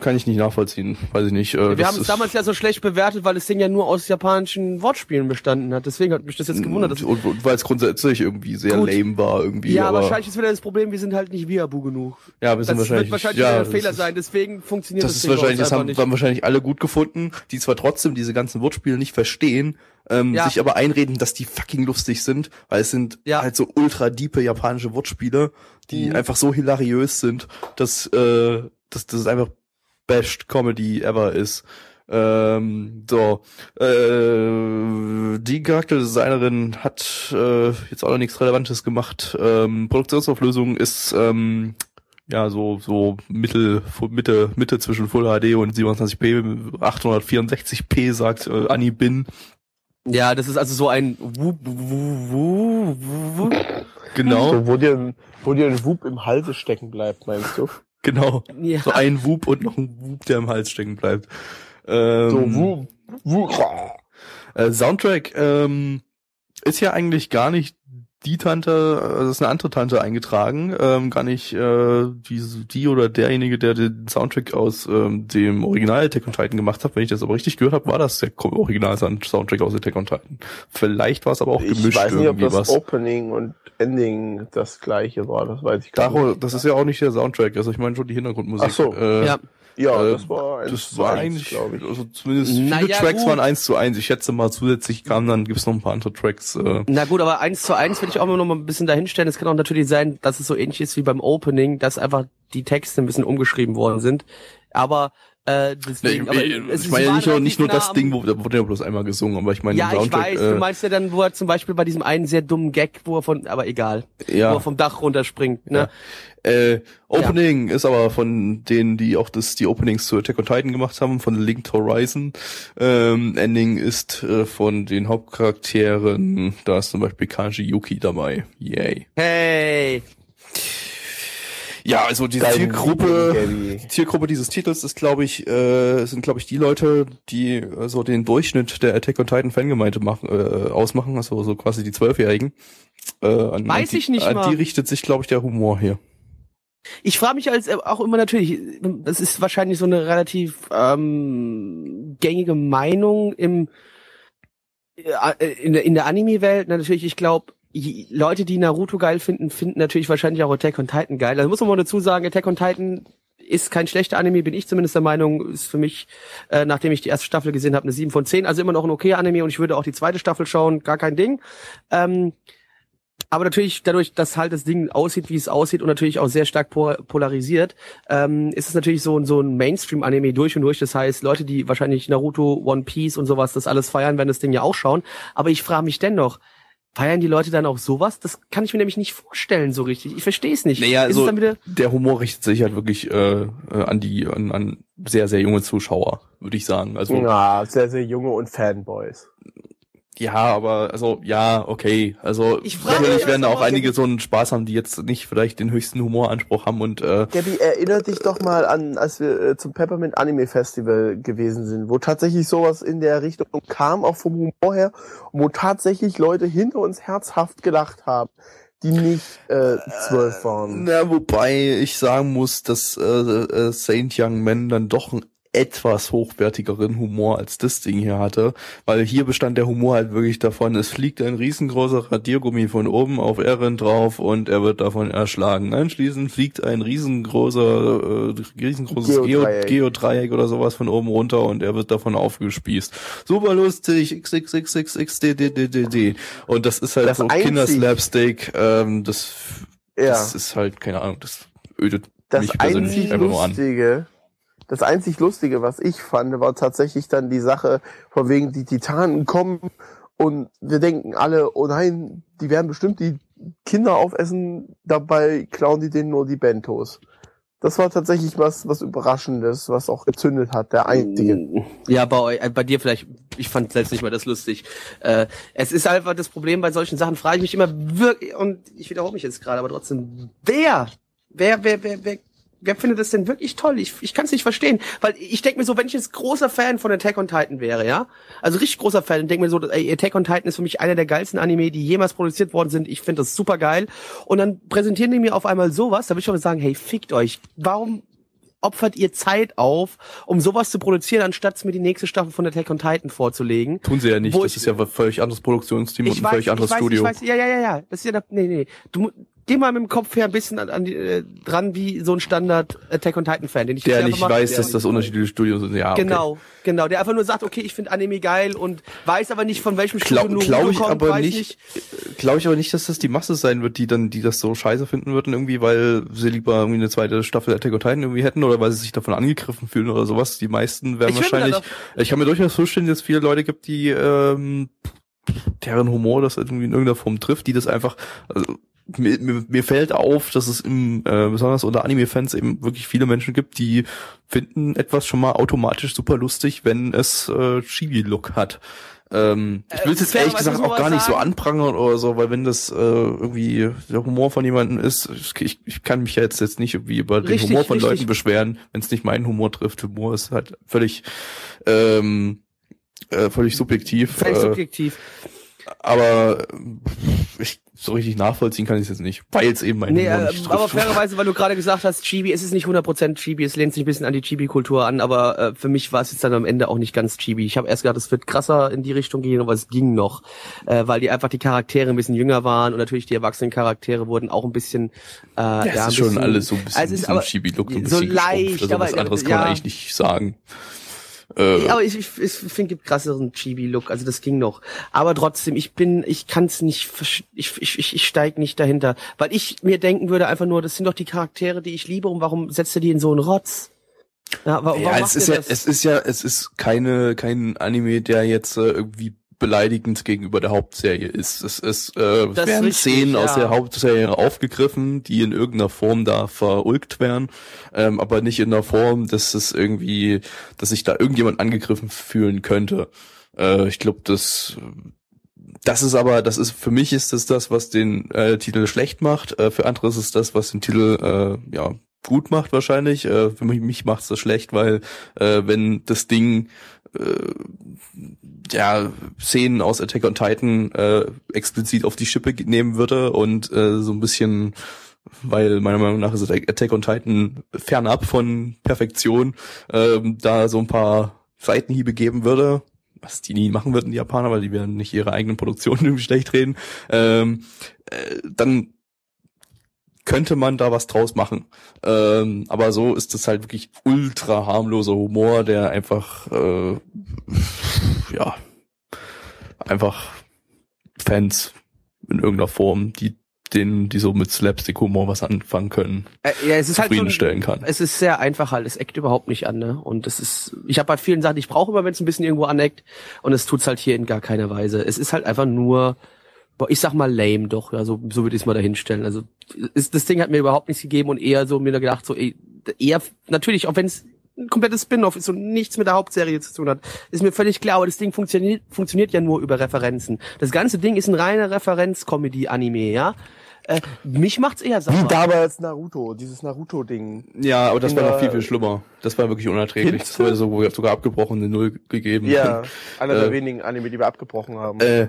kann ich nicht nachvollziehen, weiß ich nicht. Äh, Wir das haben es damals ja so schlecht bewertet, weil das Ding ja nur aus japanischen Wortspielen bestanden hat. Deswegen hat mich das jetzt gewundert. Dass und, und weil es grundsätzlich irgendwie sehr Gut. lame war irgendwie. ja, aber wahrscheinlich ist wieder das Problem, wir sind halt nicht Viabu genug. Ja, wir Das sind wahrscheinlich wird wahrscheinlich ja, ein das Fehler ist- sein, deswegen funktioniert das, Das ist Ding wahrscheinlich, das haben, nicht. haben wahrscheinlich alle gut gefunden, die zwar trotzdem diese ganzen Wortspiele nicht verstehen, ähm, Ja. sich aber einreden, dass die fucking lustig sind, weil es sind Ja. halt so ultra diepe japanische Wortspiele, die Mhm. einfach so hilariös sind, dass, äh, dass das einfach best Comedy ever ist. Ähm, so, äh, die Charakterdesignerin hat äh, jetzt auch noch nichts Relevantes gemacht. Ähm, Produktionsauflösung ist ähm, ja so so Mittel Mitte Mitte zwischen Full HD und 27p 864p sagt äh, Annie Bin ja, das ist also so ein Wup, Wup, Wup, Wup. genau So, wo dir, wo dir ein Wub im Halse stecken bleibt, meinst du? Genau Ja. so ein Wub und noch ein Wub der im Hals stecken bleibt ähm, So, Wub, Wub. Äh, Soundtrack ähm, ist ja eigentlich gar nicht die Tante, das ist eine andere Tante eingetragen, ähm, gar nicht äh, die, die oder derjenige, der den Soundtrack aus ähm, dem Original Attack on Titan gemacht hat. Wenn ich das aber richtig gehört habe, war das der Ko- Original Soundtrack aus Attack on Titan. Vielleicht war es aber auch Ich gemischt weiß nicht, ob das was. Opening und Ending das gleiche war, das weiß ich gar nicht. Daro, das ist ja auch nicht der Soundtrack, also ich meine schon die Hintergrundmusik. Ach so. Äh, ja. Ja, äh, das war eins das zu war eins, eigentlich, glaube ich. also zumindest viele Naja, Tracks gut. waren eins zu eins. Ich schätze mal zusätzlich kamen dann gibt's noch ein paar andere Tracks. Äh, Na gut, aber eins zu eins will ich auch immer noch mal ein bisschen dahinstellen. Es kann auch natürlich sein, dass es so ähnlich ist wie beim Opening, dass einfach die Texte ein bisschen umgeschrieben worden sind. Aber äh, deswegen, ich, aber ich, ich meine ja nicht nur, nicht nur das Ding, wo da wurde ja bloß einmal gesungen, aber ich meine Ja, ich weiß, du äh, meinst ja dann, wo er zum Beispiel bei diesem einen sehr dummen Gag, wo er von, aber egal, wo ja, er vom Dach runterspringt, ne? Äh, Opening ist aber von denen, die auch das die Openings zu Attack on Titan gemacht haben, von Linked Horizon. Ähm, Ending ist äh, von den Hauptcharakteren, da ist zum Beispiel Kanji Yuki dabei. Yay. Hey! Ja, also die Dein Zielgruppe, die Zielgruppe dieses Titels ist, glaube ich, äh, sind, glaube ich, die Leute, die so den Durchschnitt der Attack on Titan Fangemeinde machen, äh, ausmachen, also so quasi die Zwölfjährigen. Äh, an, Weiß an die, ich nicht an mal. die richtet sich, glaube ich, der Humor hier. Ich frage mich als äh, auch immer natürlich, das ist wahrscheinlich so eine relativ ähm, gängige Meinung im äh, in der, in der Anime-Welt. Na, Natürlich, ich glaube, Leute, die Naruto geil finden, finden natürlich wahrscheinlich auch Attack on Titan geil. Also muss man mal dazu sagen, Attack on Titan ist kein schlechter Anime, bin ich zumindest der Meinung, ist für mich, äh, nachdem ich die erste Staffel gesehen habe, eine 7 von 10. Also immer noch ein okay Anime und ich würde auch die zweite Staffel schauen, gar kein Ding. Ähm, aber natürlich, dadurch, dass halt das Ding aussieht, wie es aussieht und natürlich auch sehr stark po polarisiert, ähm, ist es natürlich so, ein so ein Mainstream-Anime durch und durch. Das heißt, Leute, die wahrscheinlich Naruto, One Piece und sowas, das alles feiern, werden das Ding ja auch schauen. Aber ich frage mich dennoch, feiern die Leute dann auch sowas? Das kann ich mir nämlich nicht vorstellen so richtig. Ich verstehe es nicht. Naja, ist also dann wieder der Humor richtet sich halt wirklich äh, äh, an die an, an sehr sehr junge Zuschauer, würde ich sagen. Also Ja, sehr, sehr junge und Fanboys. Ja, aber also ja, okay. Also Ich mich, werden da auch einige so einen Spaß haben, die jetzt nicht vielleicht den höchsten Humoranspruch haben und äh, Gabby, erinnert dich doch mal an, als wir äh, zum Peppermint Anime Festival gewesen sind, wo tatsächlich sowas in der Richtung kam, auch vom Humor her, und wo tatsächlich Leute hinter uns herzhaft gelacht haben, die nicht äh, zwölf waren. Na, wobei ich sagen muss, dass äh, äh, Saint Young Man dann doch einen etwas hochwertigeren Humor als das Ding hier hatte, weil hier bestand der Humor halt wirklich davon, es fliegt ein riesengroßer Radiergummi von oben auf Eren drauf und er wird davon erschlagen. Anschließend fliegt ein riesengroßer, äh, riesengroßes Geo- Geodreieck. Geodreieck oder sowas von oben runter und er wird davon aufgespießt. Super lustig, xxxxxddddd. Und das ist halt Das so Kinderslapstick, ähm, das Ja. das ist halt, keine Ahnung, das ödet Das mich persönlich einzig einfach nur an. Lustige, das einzig Lustige, was ich fand, war tatsächlich dann die Sache, von wegen die Titanen kommen und wir denken alle, oh nein, die werden bestimmt die Kinder aufessen, dabei klauen die denen nur die Bentos. Das war tatsächlich was, was Überraschendes, was auch gezündet hat, der einzige. Ja, bei, eu- äh, bei dir vielleicht, ich fand selbst nicht mal das lustig. Äh, es ist einfach das Problem bei solchen Sachen, frage ich mich immer wirklich, und ich wiederhole mich jetzt gerade, aber trotzdem, wer, wer, wer, wer, wer, wer findet das denn wirklich toll? Ich, ich kann es nicht verstehen, weil ich denke mir so, wenn ich jetzt großer Fan von Attack on Titan wäre, ja, also richtig großer Fan, und denke mir so, ey, Attack on Titan ist für mich einer der geilsten Anime, die jemals produziert worden sind. Ich finde das super geil. Und dann präsentieren die mir auf einmal sowas, da würde ich schon sagen, hey, fickt euch. Warum opfert ihr Zeit auf, um sowas zu produzieren, anstatt mir die nächste Staffel von Attack on Titan vorzulegen? Tun sie ja nicht, das ich- ist ja ein völlig anderes Produktionsteam und Ich ein weiß, völlig ich anderes weiß, Studio. ich weiß, ja, ja, ja, ja. Das ist ja, nee, nee. Du, geh mal mit dem Kopf her ein bisschen an, an die, äh, dran wie so ein Standard Attack on Titan Fan, den ich der nicht mal- weiß, der dass nicht- das unterschiedliche Studios sind. Ja, okay. Genau, genau. Der einfach nur sagt, okay, ich finde Anime geil und weiß aber nicht, von welchem Studio glaub ich kommt, aber weiß nicht, glaube ich aber nicht, dass das die Masse sein wird, die dann, die das so scheiße finden würden irgendwie, weil sie lieber irgendwie eine zweite Staffel Attack on Titan irgendwie hätten oder weil sie sich davon angegriffen fühlen oder sowas. Die meisten werden Ich wahrscheinlich, das ich kann mir durchaus vorstellen, dass es viele Leute gibt, die, ähm, deren Humor das irgendwie in irgendeiner Form trifft, die das einfach, also, mir, mir, mir fällt auf, dass es im, äh, besonders unter Anime-Fans eben wirklich viele Menschen gibt, die finden etwas schon mal automatisch super lustig, wenn es äh, Chibi-Look hat. Ähm, ich will es Äh, jetzt ehrlich gesagt auch gar nicht so sagen- anprangern oder so, weil wenn das äh, irgendwie der Humor von jemandem ist, ich, ich kann mich ja jetzt, jetzt nicht irgendwie über den Richtig, Humor von richtig. Leuten beschweren, wenn es nicht meinen Humor trifft. Humor ist halt völlig ähm, äh, völlig subjektiv. Völlig äh, subjektiv. Aber ich so richtig nachvollziehen kann ich es jetzt nicht, weil es eben mein Nee, äh, aber fairerweise, weil du gerade gesagt hast, Chibi, es ist nicht 100% Chibi, es lehnt sich ein bisschen an die Chibi-Kultur an, aber äh, für mich war es jetzt dann am Ende auch nicht ganz Chibi. Ich habe erst gedacht, es wird krasser in die Richtung gehen, aber es ging noch, äh, weil die einfach die Charaktere ein bisschen jünger waren und natürlich die erwachsenen Charaktere wurden auch ein bisschen äh, ja, ja, es ist schon bisschen- alles so ein bisschen Also diesem aber Chibi-Look so ein so bisschen leicht, geschrumpft. Also aber- was anderes kann ja. man eigentlich nicht sagen. Äh, aber ich, ich, ich finde, gibt krasseren Chibi-Look, also das ging noch. Aber trotzdem, ich bin, ich kann es nicht, ich, ich, ich, ich steig nicht dahinter. Weil ich mir denken würde einfach nur, das sind doch die Charaktere, die ich liebe und warum setzt ihr die in so einen Rotz? Ja, wa warum ja, macht es ist ja, das? es ist ja, es ist keine, kein Anime, der jetzt äh, irgendwie beleidigend gegenüber der Hauptserie ist. Es ist, äh, Das werden richtig, Szenen aus ja. der Hauptserie aufgegriffen, die in irgendeiner Form da verulgt werden, ähm, aber nicht in der Form, dass es irgendwie, dass sich da irgendjemand angegriffen fühlen könnte. Äh, ich glaube, das das ist aber, das ist für mich ist das das, was den äh, Titel schlecht macht. Äh, für andere ist es das, was den Titel äh, ja gut macht wahrscheinlich. Äh, für mich, mich macht es das schlecht, weil äh, wenn das Ding äh, ja Szenen aus Attack on Titan äh, explizit auf die Schippe nehmen würde und äh, so ein bisschen weil meiner Meinung nach ist Attack on Titan fernab von Perfektion, ähm, da so ein paar Seitenhiebe geben würde, was die nie machen würden, die Japaner, weil die werden nicht ihre eigenen Produktionen irgendwie schlecht reden, ähm, äh, dann könnte man da was draus machen. Ähm, aber so ist es halt wirklich ultra harmloser Humor, der einfach, äh, ja, einfach Fans in irgendeiner Form, die den, die so mit Slapstick-Humor was anfangen können, Äh, ja, es ist halt so, ein- zufriedenstellen kann. es ist sehr einfach halt, es eckt überhaupt nicht an, ne? Und es ist, ich habe bei vielen Sachen, ich brauche immer, wenn es ein bisschen irgendwo aneckt und es tut's halt hier in gar keiner Weise. Es ist halt einfach nur, ich sag mal lame doch, ja, so, so würde ich es mal dahinstellen. Also ist, das Ding hat mir überhaupt nichts gegeben und eher so mir gedacht, so eher natürlich, auch wenn es ein komplettes Spin-off ist und nichts mit der Hauptserie zu tun hat. Ist mir völlig klar, aber das Ding funktioniert, funktioniert ja nur über Referenzen. Das ganze Ding ist ein reiner Referenz-Comedy-Anime, ja? Äh, mich macht's eher sauer. Wie damals Naruto, dieses Naruto-Ding. Ja, aber das In war noch der- viel, viel schlimmer. Das war wirklich unerträglich. Das war so, wo wir sogar abgebrochen eine Null gegeben. Ja, einer der Äh, wenigen Anime, die wir abgebrochen haben. Äh,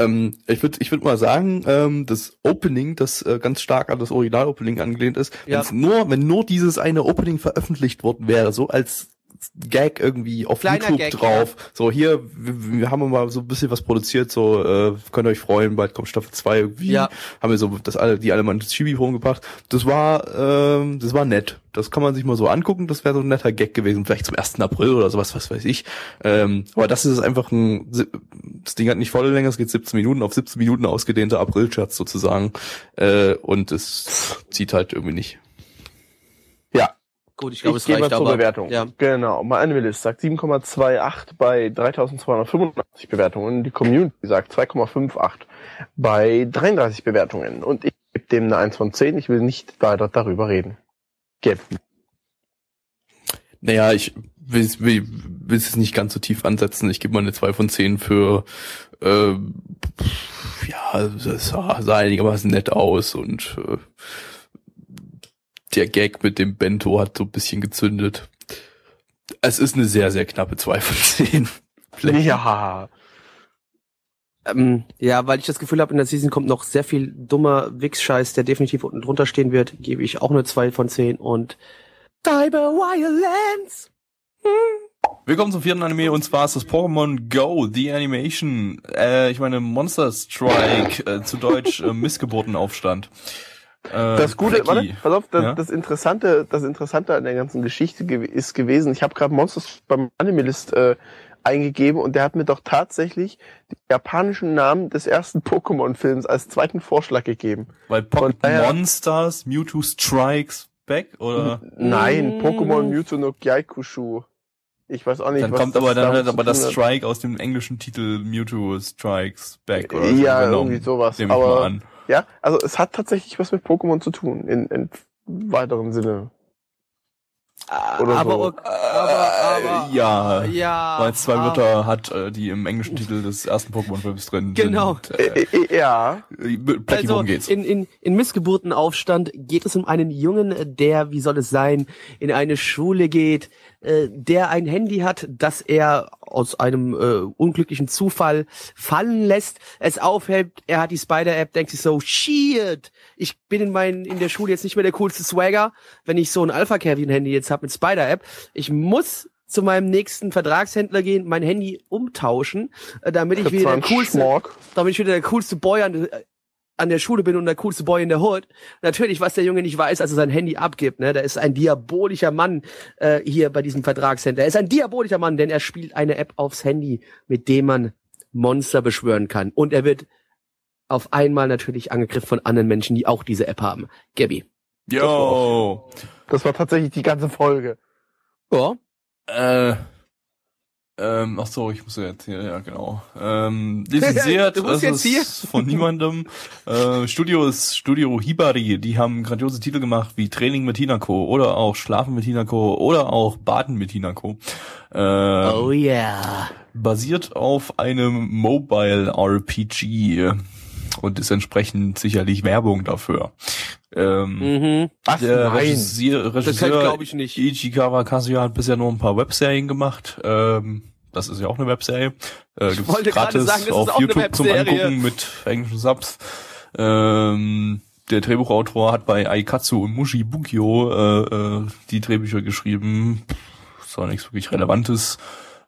ähm, ich würde ich würd mal sagen, ähm, das Opening, das äh, ganz stark an das Original-Opening angelehnt ist, Ja. wenn's nur, wenn nur dieses eine Opening veröffentlicht worden wäre, so als Gag irgendwie auf Kleiner YouTube Gag, drauf. So hier, wir, wir haben mal so ein bisschen was produziert, so äh, könnt ihr euch freuen, bald kommt Staffel 2 irgendwie. Ja. Haben wir so das alle, die alle mal ins Chibi rumgebracht. Das war, ähm, das war nett. Das kann man sich mal so angucken. Das wäre so ein netter Gag gewesen, vielleicht zum 1. April oder sowas, was weiß ich. Ähm, aber das ist einfach ein, das Ding hat nicht volle Länge, es geht 17 Minuten, auf 17 Minuten ausgedehnter April-Scherz sozusagen. Äh, und es zieht halt irgendwie nicht. Gut, ich glaube, es ich gehe reicht mal zur aber. Bewertung. Ja. Genau, mein Animalist sagt 7,28 bei 3285 Bewertungen. Die Community sagt 2,58 bei 33 Bewertungen. Und ich gebe dem eine 1 von 10. Ich will nicht weiter darüber reden. Gib. Naja, ich will es will, will es nicht ganz so tief ansetzen. Ich gebe mal eine 2 von 10 für äh, ja, das sah, sah einigermaßen nett aus und äh, der Gag mit dem Bento hat so ein bisschen gezündet. Es ist eine sehr, sehr knappe 2 von 10. Vielleicht- Ja. Ähm, ja, weil ich das Gefühl habe, in der Season kommt noch sehr viel dummer Wix-Scheiß, der definitiv unten drunter stehen wird, gebe ich auch eine 2 von 10 und Cyber Violence. Willkommen zum vierten Anime und zwar ist das Pokémon Go, The Animation. Äh, ich meine Monster Strike, äh, zu Deutsch äh, Missgeburtenaufstand. Äh, Das Gute, Flecky. warte, pass auf, das, Ja? das Interessante, das Interessante an der ganzen Geschichte ist gewesen, ich habe gerade Monsters beim Animalist äh, eingegeben und der hat mir doch tatsächlich den japanischen Namen des ersten Pokémon-Films als zweiten Vorschlag gegeben. Weil Pokémon Monsters, Mewtwo Strikes Back oder Nein, Mm. Pokémon Mewtwo no Gyaikushu. Ich weiß auch nicht, dann was kommt das aber dann halt aber das hat. Strike aus dem englischen Titel Mewtwo Strikes Back oder Ja, genommen, irgendwie sowas, Nehme ich mal aber- an. Ja, also es hat tatsächlich was mit Pokémon zu tun, in, in weiteren Sinne. Oder aber, so. aber, aber, Äh, ja. ja, Weil zwei ah, Wörter hat, äh, die im englischen Titel des ersten Pokémon-Films drin Genau. sind. Äh, Äh, äh, ja, Blackie, Also geht's? in, in, in Missgeburtenaufstand geht es um einen Jungen, der, wie soll es sein, in eine Schule geht, äh, der ein Handy hat, das er aus einem äh, unglücklichen Zufall fallen lässt, es aufhält, er hat die Spider-App, denkt sich so, shit, ich bin in, mein, in der Schule jetzt nicht mehr der coolste Swagger, wenn ich so ein Alpha-Kevin-Handy jetzt habe mit Spider-App. Ich muss zu meinem nächsten Vertragshändler gehen, mein Handy umtauschen, äh, damit ich wieder der coolste, Schmork. damit ich wieder der coolste Boy an, an der Schule bin und der coolste Boy in der Hood. Natürlich, was der Junge nicht weiß, als er sein Handy abgibt, ne, da ist ein diabolischer Mann äh, hier bei diesem Vertragscenter. Er ist ein diabolischer Mann, denn er spielt eine App aufs Handy, mit dem man Monster beschwören kann. Und er wird auf einmal natürlich angegriffen von anderen Menschen, die auch diese App haben. Gabby. Yo! Das war tatsächlich die ganze Folge. Ja. Äh, ähm, ach so, ich muss ja jetzt hier, ja genau. Ähm, lizenziert, Du das jetzt hier. ist von niemandem. Äh, Studio ist Studio Hibari, die haben grandiose Titel gemacht wie Training mit Hinako oder auch Schlafen mit Hinako oder auch Baden mit Hinako. Ähm, Oh yeah. basiert auf einem Mobile RPG und ist entsprechend sicherlich Werbung dafür. Ähm, Mhm. Was? der Nein. Regisseur, Das Regisseur glaube ich nicht. Ichikawa Kazuya hat bisher nur ein paar Webserien gemacht. Ähm, das ist ja auch eine Webserie. Äh, gibt's wollte gerade gratis sagen, das ist auf YouTube zum. Angucken mit englischen Subs. Ähm, der Drehbuchautor hat bei Aikatsu und Mushi Bukyo äh, äh, die Drehbücher geschrieben. Ist auch nichts wirklich Relevantes.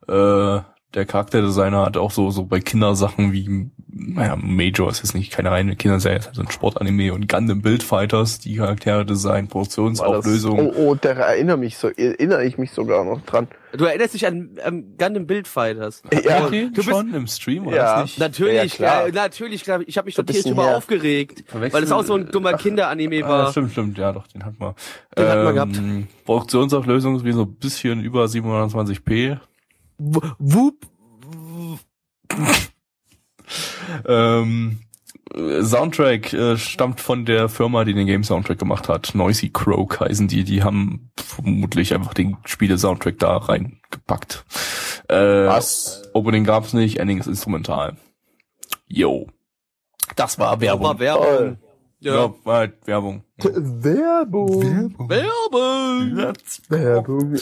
Äh, der Charakterdesigner hat auch so so bei Kindersachen wie naja, Major ist jetzt nicht keine reine Kinderserie, es ist halt ein Sportanime und Gundam Build Fighters, die Charaktere Design, Produktionsauflösung. Oh, oh, da erinnere mich so, erinnere ich mich sogar noch dran. Du erinnerst dich an ähm, Gundam Build Fighters. Ja, okay, du bist- schon im Stream oder Ja. nicht? Natürlich, Ja, klar. äh, natürlich, klar. Ich habe mich total drüber aufgeregt, weil es auch so ein dummer Kinderanime Ah, war. stimmt, stimmt, ja doch, den hat man. Den hat man gehabt. Produktionsauflösung ist wie so ein bisschen über 720p. Whoop. Ähm, äh, Soundtrack äh, stammt von der Firma, die den Game Soundtrack gemacht hat. Noisy Croak heißen die. Die haben vermutlich einfach den Spiele-Soundtrack da reingepackt. Äh, Was? Opening gab's nicht, Ending ist instrumental. Yo. Das war Werbung. War Werbung. Ja, war halt Werbung. Werbung. Werbung. Werbung.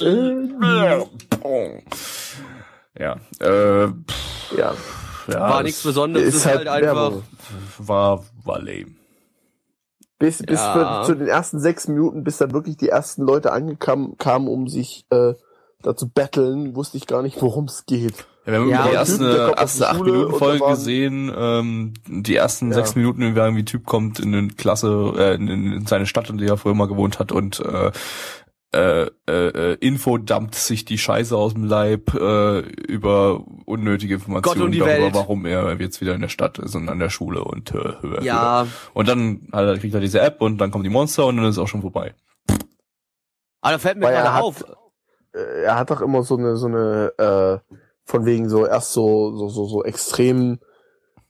äh, Ja, äh, pff, Ja. ja War nichts Besonderes, Ist ist halt, halt einfach. War, war lame. Bis, bis Ja. für, zu den ersten sechs Minuten, bis dann wirklich die ersten Leute angekommen kamen, um sich äh, da zu battlen, wusste ich gar nicht, worum es geht. Ja, wir haben Ja, die der erste, acht Minuten Folge gesehen. Ähm, die ersten Ja. sechs Minuten, wie wir irgendwie Typ kommt in eine Klasse, äh, in, in seine Stadt, in der er früher mal gewohnt hat und äh, äh, äh, Info dumpt sich die Scheiße aus dem Leib äh, über unnötige Informationen Gott und die darüber, Welt. warum er jetzt wieder in der Stadt ist und an der Schule und äh, äh, Ja, und dann hat er, kriegt er diese App und dann kommen die Monster und dann ist es auch schon vorbei. aber da fällt mir Weil er gerade hat- auf. Äh, er hat doch immer so eine, so eine, äh, von wegen so erst so, so, so, so extrem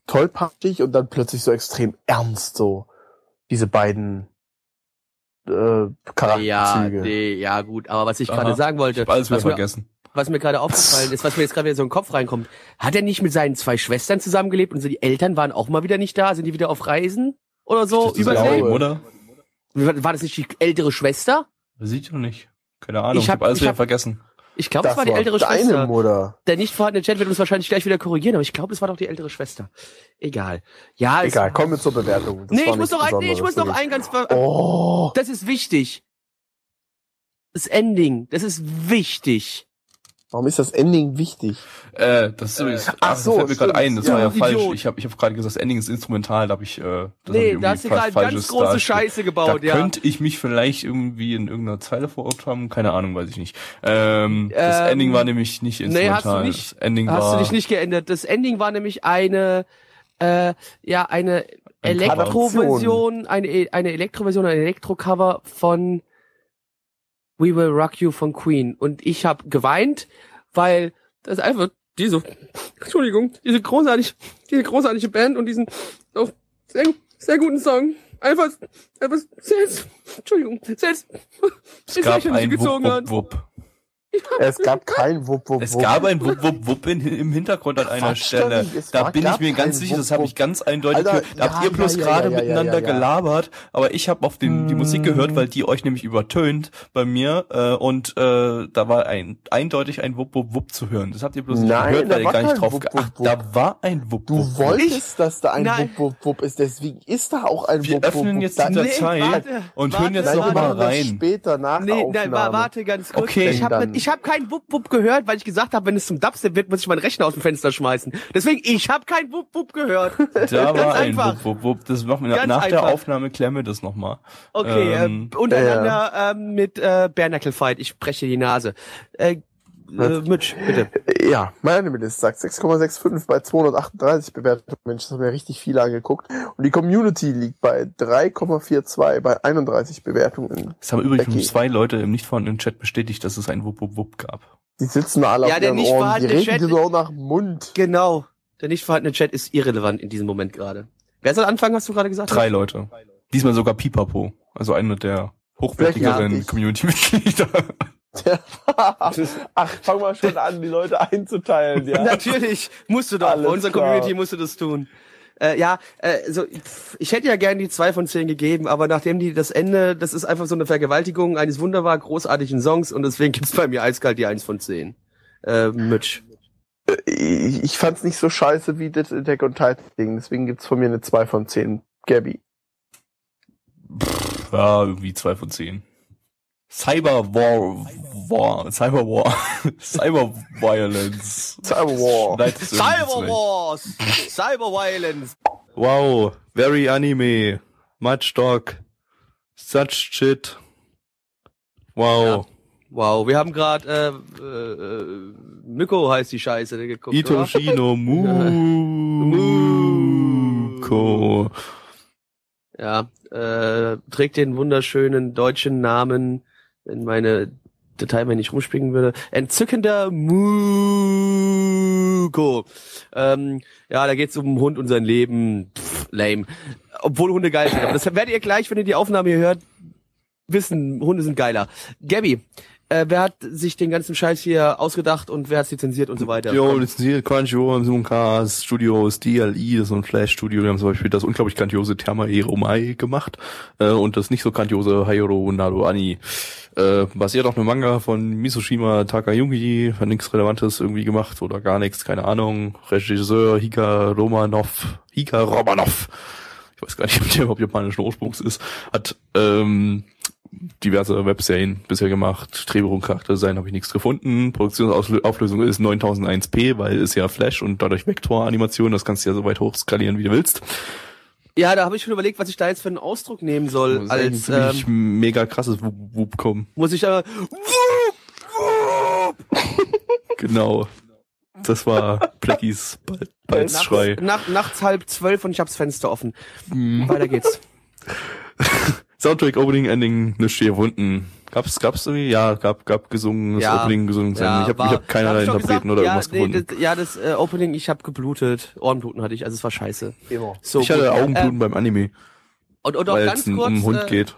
tollpatschig und dann plötzlich so extrem ernst, so diese beiden äh, Ja, Charakterzüge. nee, ja gut, aber was ich gerade sagen Ich wollte, hab alles wieder was mir, vergessen. was mir gerade aufgefallen ist, was mir jetzt gerade wieder so in den Kopf reinkommt, hat er nicht mit seinen zwei Schwestern zusammengelebt und so die Eltern waren auch mal wieder nicht da, sind die wieder auf Reisen oder so übersehen? oder? War das nicht die ältere Schwester? Sieht doch nicht. Keine Ahnung, Ich ich hab- hab, alles ich wieder hab- vergessen. Ich glaube, es war die ältere Schwester. Mutter. Der nicht vorhandene Chat wird uns wahrscheinlich gleich wieder korrigieren, aber ich glaube, es war doch die ältere Schwester. Egal. Ja, Egal, kommen wir zur Bewertung. Das Nee, ich muss noch ein, nee, ich muss noch ein ganz. Oh, das ist wichtig. Das Ending, das ist wichtig. Warum ist das Ending wichtig? Äh, das ist übrigens, ach ach, so, das fällt mir gerade ein, das Ja, war ja falsch. Idiot. Ich habe ich hab gerade gesagt, das Ending ist instrumental, da habe ich, äh, das hab ich nee, irgendwie da hast du gerade ganz große dargestellt. Scheiße gebaut, da ja. könnte ich mich vielleicht irgendwie in irgendeiner Zeile verortet haben, keine Ahnung, weiß ich nicht. Ähm, das Ähm, Ending war nämlich nicht nee, instrumental. hast du nicht. Das Ending Hast war du dich nicht geändert. Das Ending war nämlich eine, äh, ja, eine Ein Elektroversion, eine, E- eine Elektroversion, ein Elektrocover von We Will Rock You von Queen. Und ich habe geweint, weil das einfach diese, Entschuldigung, diese großartig, diese großartige Band und diesen oh, sehr, sehr guten Song einfach, einfach selbst, Entschuldigung, selbst, es gab ein Wupp, Wupp, Wupp. Es gab kein Wupp, Wupp, Es Wupp. gab ein Wupp, Wupp, Wupp in, im Hintergrund an einer Quatsch, Stelle. Es Da bin ich mir ganz sicher, das habe ich ganz eindeutig Alter, gehört. Da habt ja, ihr bloß ja, gerade ja, miteinander ja, ja. gelabert, aber ich habe auf den, die Musik gehört, weil die euch nämlich übertönt bei mir äh, und äh, da war ein eindeutig ein Wupp, Wupp, Wupp zu hören. Das habt ihr bloß nicht gehört, weil ihr gar nicht drauf Wupp, ge- Wupp, Ach, Wupp. da war ein Wupp, Du Wupp, Wupp. wolltest, dass da ein Nein. Wupp, Wupp, Wupp ist, deswegen ist da auch ein Wir Wupp, Wupp, öffnen Wupp. jetzt die Datei warte, und warte, hören jetzt noch wir mal rein. später nach Nee, nein, warte ganz kurz. Okay. Ich habe Dann- ich hab kein Wupp Wupp gehört, weil ich gesagt habe, wenn es zum Dubstep wird, muss ich meinen Rechner aus dem Fenster schmeißen. Deswegen, ich habe kein Wupp Wupp gehört. Da war ein einfach. Wupp, Wupp, Wupp. Das machen wir Ganz nach der einfach. Aufnahme klären wir das nochmal. Okay, Ähm, äh, untereinander ähm, mit äh, Bare Fight. Ich breche die Nase. Äh, äh, Mitch, bitte. Ja, meine List sagt 6,65 bei 238 Bewertungen. Mensch, das haben ja richtig viele angeguckt. Und die Community liegt bei 3,42 bei 31 Bewertungen. Es haben übrigens Becky. zwei Leute im nicht vorhandenen Chat bestätigt, dass es ein Wupp, Wupp, Wupp gab. Die sitzen alle Ja, auf der ihren nicht Ohren. Die vorhandene reden so nach dem Mund. Genau. Der nicht vorhandene Chat ist irrelevant in diesem Moment gerade. Wer soll anfangen, hast du gerade gesagt? Drei Leute. Diesmal sogar Pipapo. Also eine der hochwertigeren Ja, Community-Mitglieder. Ach, fang mal schon an, die Leute einzuteilen, ja. Natürlich, musst du doch. Alles Bei unserer klar. Community musst du das tun. Äh, ja, äh, so, pff, ich hätte ja gern die zwei von zehn gegeben, aber nachdem die das Ende, das ist einfach so eine Vergewaltigung eines wunderbar großartigen Songs und deswegen gibt's bei mir eiskalt die eins von zehn. Äh, Mitch. Ich, ich fand's nicht so scheiße wie das Attack on Titan Ding, deswegen gibt's von mir eine 2 von 10. Gabby. Ja, irgendwie zwei von zehn. Cyber War, War, Cyber War, Cyber Violence. Cyber War. Cyber. Wars! Cyber Violence! Wow, very anime, much talk, such shit. Wow, Wow, wir haben gerade äh, äh, äh, Myko heißt die Scheiße geguckt, Ito oder? Shino Muko. Ja, äh, trägt den wunderschönen deutschen Namen, wenn meine Datei mir nicht rumspringen würde. Entzückender Muko. Ähm, ja, da geht's um Hund und sein Leben. Pff, lame. Obwohl Hunde geil sind. Aber das werdet ihr gleich, wenn ihr die Aufnahme hier hört, wissen, Hunde sind geiler. Gabby, äh, wer hat sich den ganzen Scheiß hier ausgedacht und wer hat's lizenziert und so weiter? Jo, lizenziert Crunchyroll, Zoomcast, Studios, DLI, das ist so ein Flash-Studio. Wir haben zum Beispiel das unglaublich grandiose Therma Eromai gemacht äh, und das nicht so grandiose Hayoro Nado Ani. Äh, basiert auf einem Manga von Misoshima Takayuki, hat nichts Relevantes irgendwie gemacht oder gar nichts, keine Ahnung. Regisseur Hika Romanov, Hika Romanov, ich weiß gar nicht, ob der überhaupt japanischen Ursprungs ist, hat ähm, diverse Webserien bisher gemacht. Drehbuch Charakterdesign habe ich nichts gefunden. Produktionsauflösung ist 9001p, weil ist ja Flash und dadurch Vektoranimation. Das kannst du ja so weit hochskalieren, wie du willst. Ja, da habe ich schon überlegt, was ich da jetzt für einen Ausdruck nehmen soll. Das als ähm, mega krasses Wup Wup kommen. muss ich da Genau. Das war Blackies Bal- Balzschrei. nachts, nach, nachts halb zwölf und ich hab's Fenster offen. Mhm. Weiter geht's. Soundtrack, Opening, Ending, nichts hier wunden. Gab's, gab's irgendwie? Ja, gab, gab gesungen, das Ja. Opening gesungen. Ja, ich habe war- ich hab keinerlei hab Interpreten gesagt, oder ja, irgendwas nee, gefunden. Das, ja, das äh, Opening, ich habe geblutet. Ohrenbluten hatte ich, also es war scheiße. Immer. So ich hatte gut. Augenbluten Ähm, beim Anime, und, und auch ganz um kurz, einen Hund äh, geht.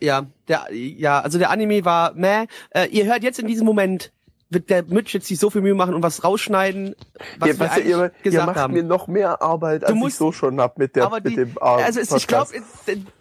Ja, der, ja, also der Anime war meh. Äh, ihr hört jetzt in diesem Moment, wird der Mitch jetzt sich so viel Mühe machen und was rausschneiden, was ihr, wir weißt du, eigentlich ihr, ihr gesagt macht haben. mir noch mehr Arbeit, als musst- ich so schon hab mit, der, aber mit die, dem ah, also es, ich glaube,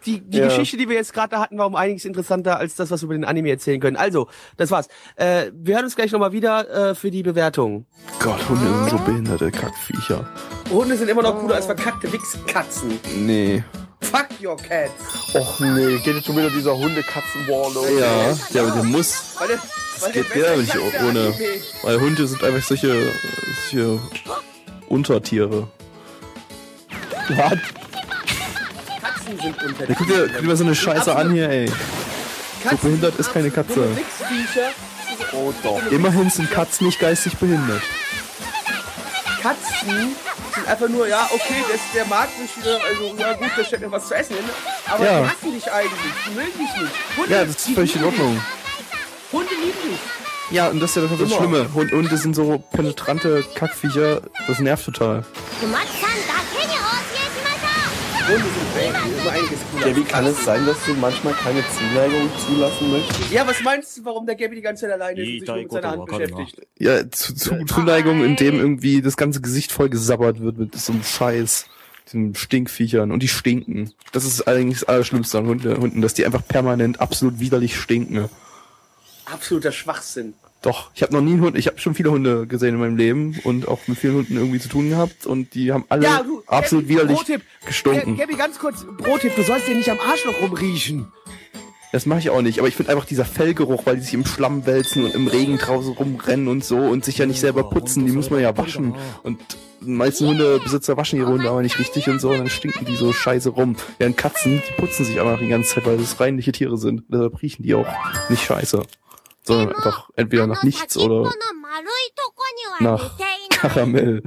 die, die Ja. Geschichte, die wir jetzt gerade da hatten, war um einiges interessanter als das, was wir über den Anime erzählen können. Also, das war's. Äh, wir hören uns gleich nochmal wieder äh, für die Bewertung. Gott, Hunde sind so behinderte Kackviecher. Hunde sind immer noch cooler als verkackte Wichskatzen. Nee. Fuck your cats. Och nee, geht jetzt schon wieder dieser Hunde-Katzen-War los. Ja, der, der muss. Weil der, weil geht beste nicht ohne. Anime. Weil Hunde sind einfach solche, solche Untertiere. Was? Katzen sind unter Ja, guck dir, guck dir mal so eine Scheiße an hier, ey. So behindert ist keine Katze. Oh doch. Immerhin sind Katzen nicht geistig behindert. Katzen sind einfach nur, ja, okay, das, der mag sich wieder, also, ja gut, da steckt noch was zu essen hin, aber Ja. die hassen dich eigentlich, die mögen dich nicht. Hunde, Ja, das ist völlig in Ordnung. dich. Hunde lieben dich. Ja, und das ist ja das, das Immer. Schlimme. Hund- Hunde sind so penetrante Kackviecher, das nervt total. 小松 cooler. Ja, wie kann es sein, dass du manchmal keine Zuneigung zulassen möchtest? Ja, was meinst du, warum der Gabby die ganze Zeit alleine ist und sich nur mit seiner Hand beschäftigt? Ja, zu, zu Zuneigung, in dem irgendwie das ganze Gesicht voll gesabbert wird mit so einem Scheiß. Diesen Stinkviechern. Und die stinken. Das ist eigentlich das Allerschlimmste an Hunde, Hunden, dass die einfach permanent absolut widerlich stinken. Absoluter Schwachsinn. Doch, ich habe noch nie einen Hund, ich habe schon viele Hunde gesehen in meinem Leben und auch mit vielen Hunden irgendwie zu tun gehabt und die haben alle Ja, du, absolut Gabby, widerlich Pro-Tipp. gestunken. Gabby, ganz kurz, Pro-Tipp, du sollst dir nicht am Arschloch rumriechen. Das mache ich auch nicht, aber ich finde einfach dieser Fellgeruch, weil die sich im Schlamm wälzen und im Regen draußen rumrennen und so und sich ja nicht selber putzen, die muss man ja waschen. Und die meisten Hundebesitzer waschen ihre Hunde aber nicht richtig und so, und dann stinken die so scheiße rum. Während Katzen, die putzen sich einfach die ganze Zeit, weil das reinliche Tiere sind. Deshalb riechen die auch nicht scheiße sondern einfach entweder nach nichts oder nach Karamell.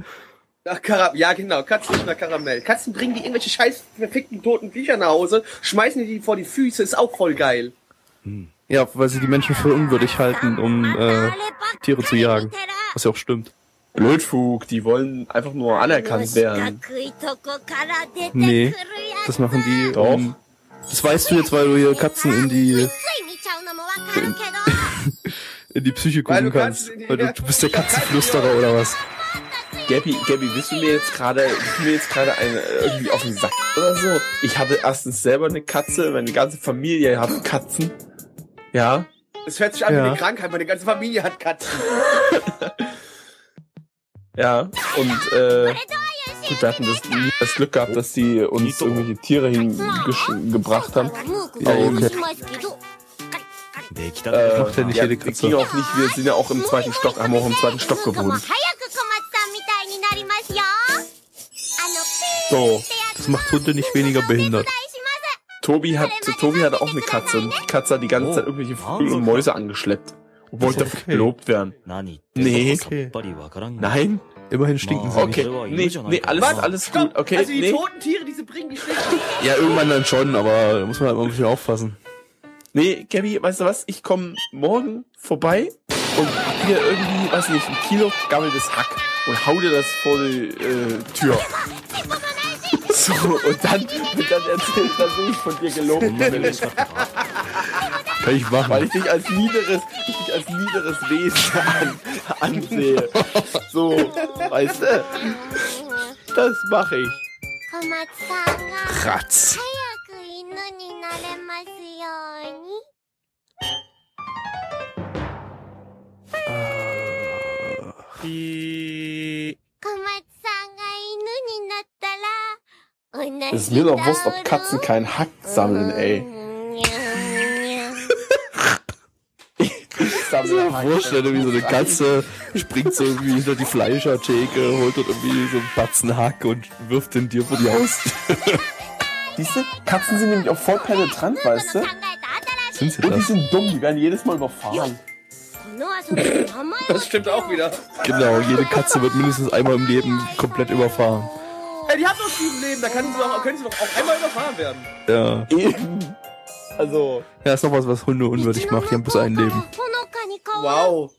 Nach Karam ja, genau, Katzen nach Karamell. Katzen bringen die irgendwelche scheiß verfickten toten Viecher nach Hause, schmeißen die, die vor die Füße, ist auch voll geil. Hm. Ja, weil sie die Menschen für unwürdig halten, um äh, Tiere zu jagen. Was ja auch stimmt. Blödfug, die wollen einfach nur anerkannt werden. Nee, das machen die. Doch. Um, das weißt du jetzt, weil du hier Katzen in die in die Psyche gucken kannst. Weil du, du bist der Katzenflüsterer oder was? Gabby, Gabby, willst du mir jetzt gerade, mir jetzt gerade eine äh, irgendwie auf den Sack oder so? Ich hatte erstens selber eine Katze, meine ganze Familie hat Katzen. Ja. Es hört sich an wie Ja. eine Krankheit, meine ganze Familie hat Katzen. Ja. Und äh, gut, wir hatten das, nie das Glück gehabt, dass die uns irgendwelche Tiere hingebracht haben. ムーク Ja, okay. しますけど Äh, Macht ja nicht ja, jede die Katze. ging auch nicht, wir sind ja auch im zweiten Stock, haben auch im zweiten Stock もう早く小松 gewohnt. さんみたいになりますよあのピー So, ってやつ Das macht Hunde nicht weniger behindert. お願いします Tobi hat, Tobi hatte auch eine Katze und die Katze hat die ganze Zeit irgendwelche Vögel und Mäuse angeschleppt. Und wollte Ist dafür okay. gelobt werden. 何言ってんの Nee. さっぱりわからんが Nein? Immerhin stinken sie Okay, nicht. nee, nee, alles, alles gut, okay, also die nee. toten Tiere, die sie bringen, die stinken. Ja, irgendwann dann schon, aber da muss man halt mal ein bisschen aufpassen. Nee, Gabby, weißt du was? Ich komme morgen vorbei und hier irgendwie, weiß nicht, ein Kilo gabeltes Hack und hau dir das vor die äh, Tür. So, und dann, wird dann erzählt dass ich von dir gelogen bin. Kann ich machen. Weil ich dich als niederes, ich dich als niederes Wesen an, ansehe. So, weißt du? Das mache ich. Ratz. 早く犬になれますように。小松さんが犬になったら、同じ Es ist mir doch wurscht, ob Katzen keinen Hack sammeln, ey. Ich sammle Hack. Vorstelle, wie so eine Katze springt so irgendwie hinter die Fleischertheke, holt dort irgendwie so einen Batzen Hack und wirft den dir vor die Haustür. Siehst du? Katzen sind nämlich auch voll penetrant, weißt du? Sind sie? Und die sind dumm, die werden jedes Mal überfahren. Das stimmt auch wieder. Genau, jede Katze wird mindestens einmal im Leben komplett überfahren. Ey, die hat doch sieben Leben, da kann sie doch, können sie doch auch einmal überfahren werden. Ja. Eben. Also. Ja, ist noch was, was Hunde unwürdig macht. Die haben bloß ein Leben. Wow.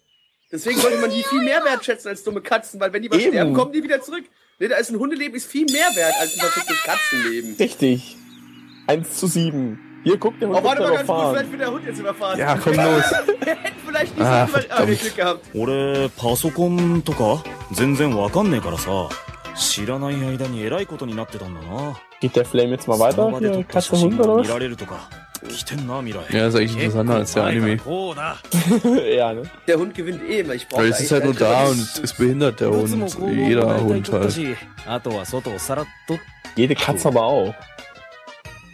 Deswegen sollte man die viel mehr wertschätzen als dumme Katzen, weil wenn die mal sterben, kommen die wieder zurück. Nee, da ist ein Hundeleben ist viel mehr wert als ein perfektes Katzenleben. richtig. 1 zu 7. Hier, guck, der Hund Oh, warte wird mal ganz kurz, überfahren. vielleicht wird der Hund jetzt überfahren. Ja, komm los. Wir hätten vielleicht nicht Ah, so über ah, verdammt. Glück gehabt. 俺パソコンとか全然わかんねえからさ知らない間に偉いことになってたんだな Geht der Flame jetzt mal そ weiter? の場で撮 Hier, った写 Katze, 真 Hund oder が was? Ja, ist eigentlich interessanter als der Anime. ja, ne? Der Hund gewinnt eh immer. Ich brauche Weil es ist eh halt nur da und ist behindert, der Hund. Jeder Hund halt. Jede Katze aber auch.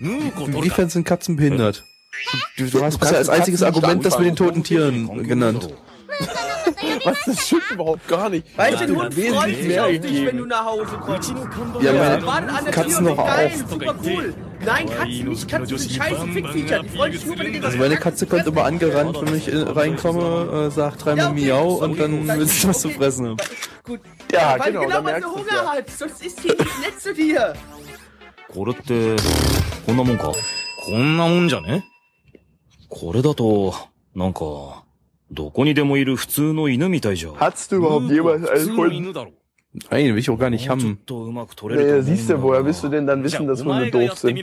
Inwiefern sind Katzen behindert? Du, du hast ja als einziges Argument das mit den toten Tieren genannt. Was, das stimmt überhaupt gar nicht. Weißt den Hund freut sich auf dich, wenn du nach Hause kommst. Ja, meine ja, Katzen noch auf. Super cool. Nein, Katzen nicht. Katzen sind scheiße Fickviecher. Die freuen sich nur, wenn die das Also meine Katze kommt immer angerannt, wenn ich äh, reinkomme, äh, sagt dreimal Ja, okay, Miau sorry, und dann dann- will sie was zu okay. fressen haben. Gut. Ja, weil genau, genau, da weil merkst sie du's Hunger ja. hat. Sonst ist die nicht nett zu dir. これってこんなもんかこんなもんじゃねこれだとなんかどこにでもいる普通の犬みたいじゃ Hattest du überhaupt ヌーコ jemals 普通 einen の Hund? Nein, will ich auch gar nicht haben. Naja, siehst du, woher willst du denn dann wissen, dass Hunde doof sind?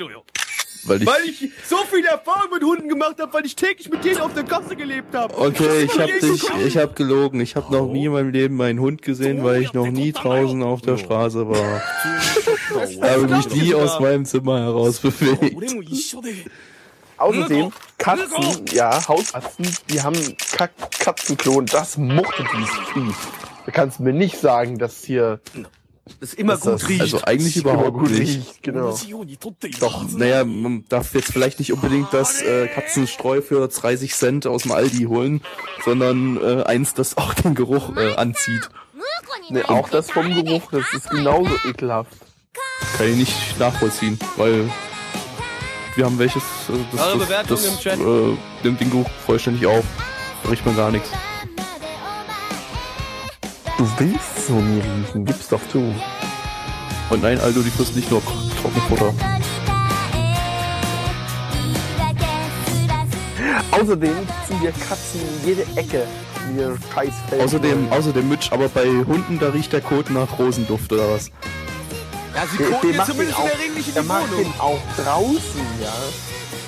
Weil ich, weil ich so viel Erfahrung mit Hunden gemacht habe, weil ich täglich mit denen auf der Kasse gelebt habe. Okay, ich habe dich, ich habe gelogen. Ich habe noch nie in meinem Leben einen Hund gesehen, weil ich noch nie draußen auf der Straße war. Ich habe mich nie aus meinem Zimmer heraus bewegt. Außerdem, Katzen, ja, Hauskatzen, die haben Katzenklon. Das mochte dieses Vieh. Du kannst mir nicht sagen, dass hier. Das immer gut das, riecht. Also eigentlich überhaupt gut riecht, riecht genau. Doch, naja, man darf jetzt vielleicht nicht unbedingt das äh, Katzenstreu für 30 Cent aus dem Aldi holen, sondern äh, eins, das auch den Geruch äh, anzieht. Nee, auch das vom Geruch, das ist genauso ekelhaft. Kann ich nicht nachvollziehen, weil wir haben welches, Äh, das, das, das, das äh, nimmt den Geruch vollständig auf. Da riecht man gar nichts. Du willst so nie riechen, gib's doch zu. Und nein, Aldo, die frisst nicht nur Trockenfutter. Außerdem ziehen wir Katzen in jede Ecke. Wir scheiß Fell. Außerdem, außerdem Mitch, aber bei Hunden, da riecht der Kot nach Rosenduft oder was? Ja, sie der, koten den zumindest auch, in der Regel nicht in der die macht Wohnung. den auch draußen, ja.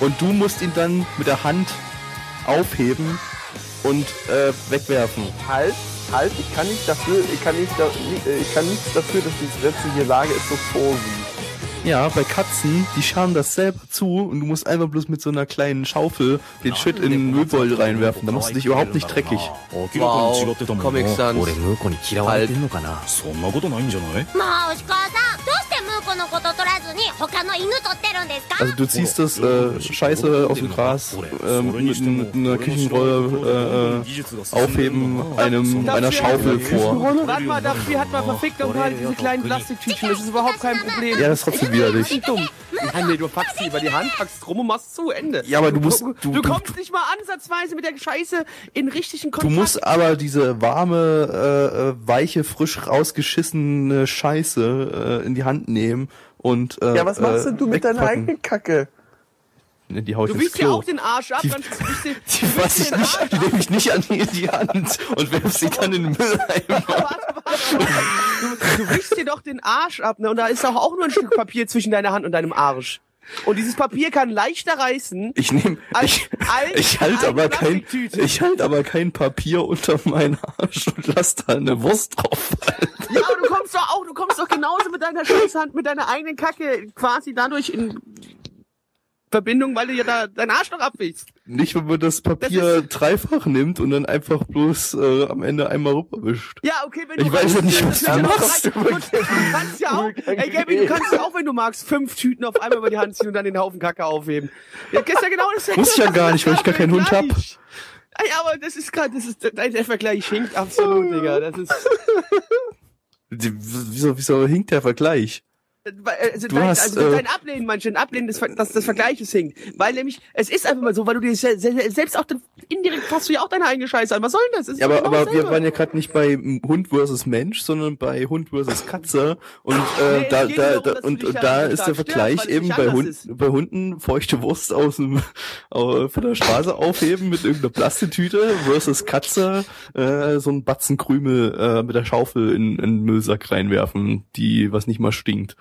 Und du musst ihn dann mit der Hand aufheben und äh, wegwerfen. Halt, halt, ich kann nicht dafür, ich kann nicht, da, äh, ich kann nichts dafür, dass die gesetzliche Lage es so vorsieht. Ja, bei Katzen, die scharen das selber zu und du musst einfach bloß mit so einer kleinen Schaufel den Shit in den Müllbeutel reinwerfen. Da machst du dich überhaupt nicht dreckig. 明らかに違ってたもんな Comic Sans. 俺ムーコに嫌われてんのかなそんなことないんじゃないもう牛川さん also du ziehst das äh, Scheiße aus dem Gras äh, mit, mit einer Küchenrolle äh, äh, aufheben einem einer Schaufel vor. Warte mal, dafür hat man verfickt nochmal diese kleinen Plastiktütchen. Das ist überhaupt kein Problem. Ja, das ist trotzdem widerlich. Nicht dumm. Nein, nee, du packst sie über die Hand, packst drum und machst zu, Ende. Ja, aber du musst- Du, du- du du- kommst nicht mal ansatzweise mit der Scheiße in richtigen Du Kontakt. musst aber diese warme, äh, äh, weiche, frisch rausgeschissene Scheiße äh, in die Hand nehmen und äh, Ja, was machst äh, denn du mit deiner eigenen Kacke? Ne, Die hau ich Du wischst ja auch den Arsch ab, Die- dann wischst du Die fass ich nicht, die nehme ich nicht an die, die Hand und werf sie dann in den Mülleimer. Du, du wischst dir doch den Arsch ab, ne? Und da ist doch auch nur ein Stück Papier zwischen deiner Hand und deinem Arsch. Und dieses Papier kann leichter reißen Ich nehme, ich, ich halte eine aber kein, ich halte aber kein Papier unter meinen Arsch und lass da eine Wurst drauf fallen. Ja, aber du kommst doch auch, du kommst doch genauso mit deiner Scheißhand, mit deiner eigenen Kacke quasi dadurch in Verbindung, weil du ja da deinen Arsch noch abwichst. Nicht, wenn man das Papier Das dreifach nimmt und dann einfach bloß äh, am Ende einmal rüberwischt. Ja, okay, wenn Ich du weiß ja nicht, was du machst. Du kannst ja auch, ey Gaby, du kannst ja auch, wenn du magst, fünf Tüten auf einmal über die Hand ziehen und dann den Haufen Kacke aufheben. Ja, ja genau das Muss ich ja gar nicht, weil ich gar keinen Hund hab. Ey, aber das ist gerade, das ist, der, der Vergleich hinkt absolut, Digga. Das ist, Wieso, wieso hinkt der Vergleich? Also, Du dein, hast, also äh, dein Ablehnen, manchen Ablehnen des, dass das Vergleiches hinkt. Weil nämlich, es ist einfach mal so, weil du dir se- se- selbst auch, indirekt fasst du ja auch deine eigene Scheiße an. Was soll denn das? das Ja, aber, genau aber wir waren ja gerade nicht bei Hund versus Mensch, sondern bei Hund versus Katze. Und äh, Nee, da, da, darum, und, und da ist der Vergleich es eben bei, Hund, ist. bei Hunden feuchte Wurst aus dem von der Straße aufheben mit irgendeiner Plastetüte versus Katze äh, so ein Batzen Krümel äh, mit der Schaufel in, in den Müllsack reinwerfen, die was nicht mal stinkt.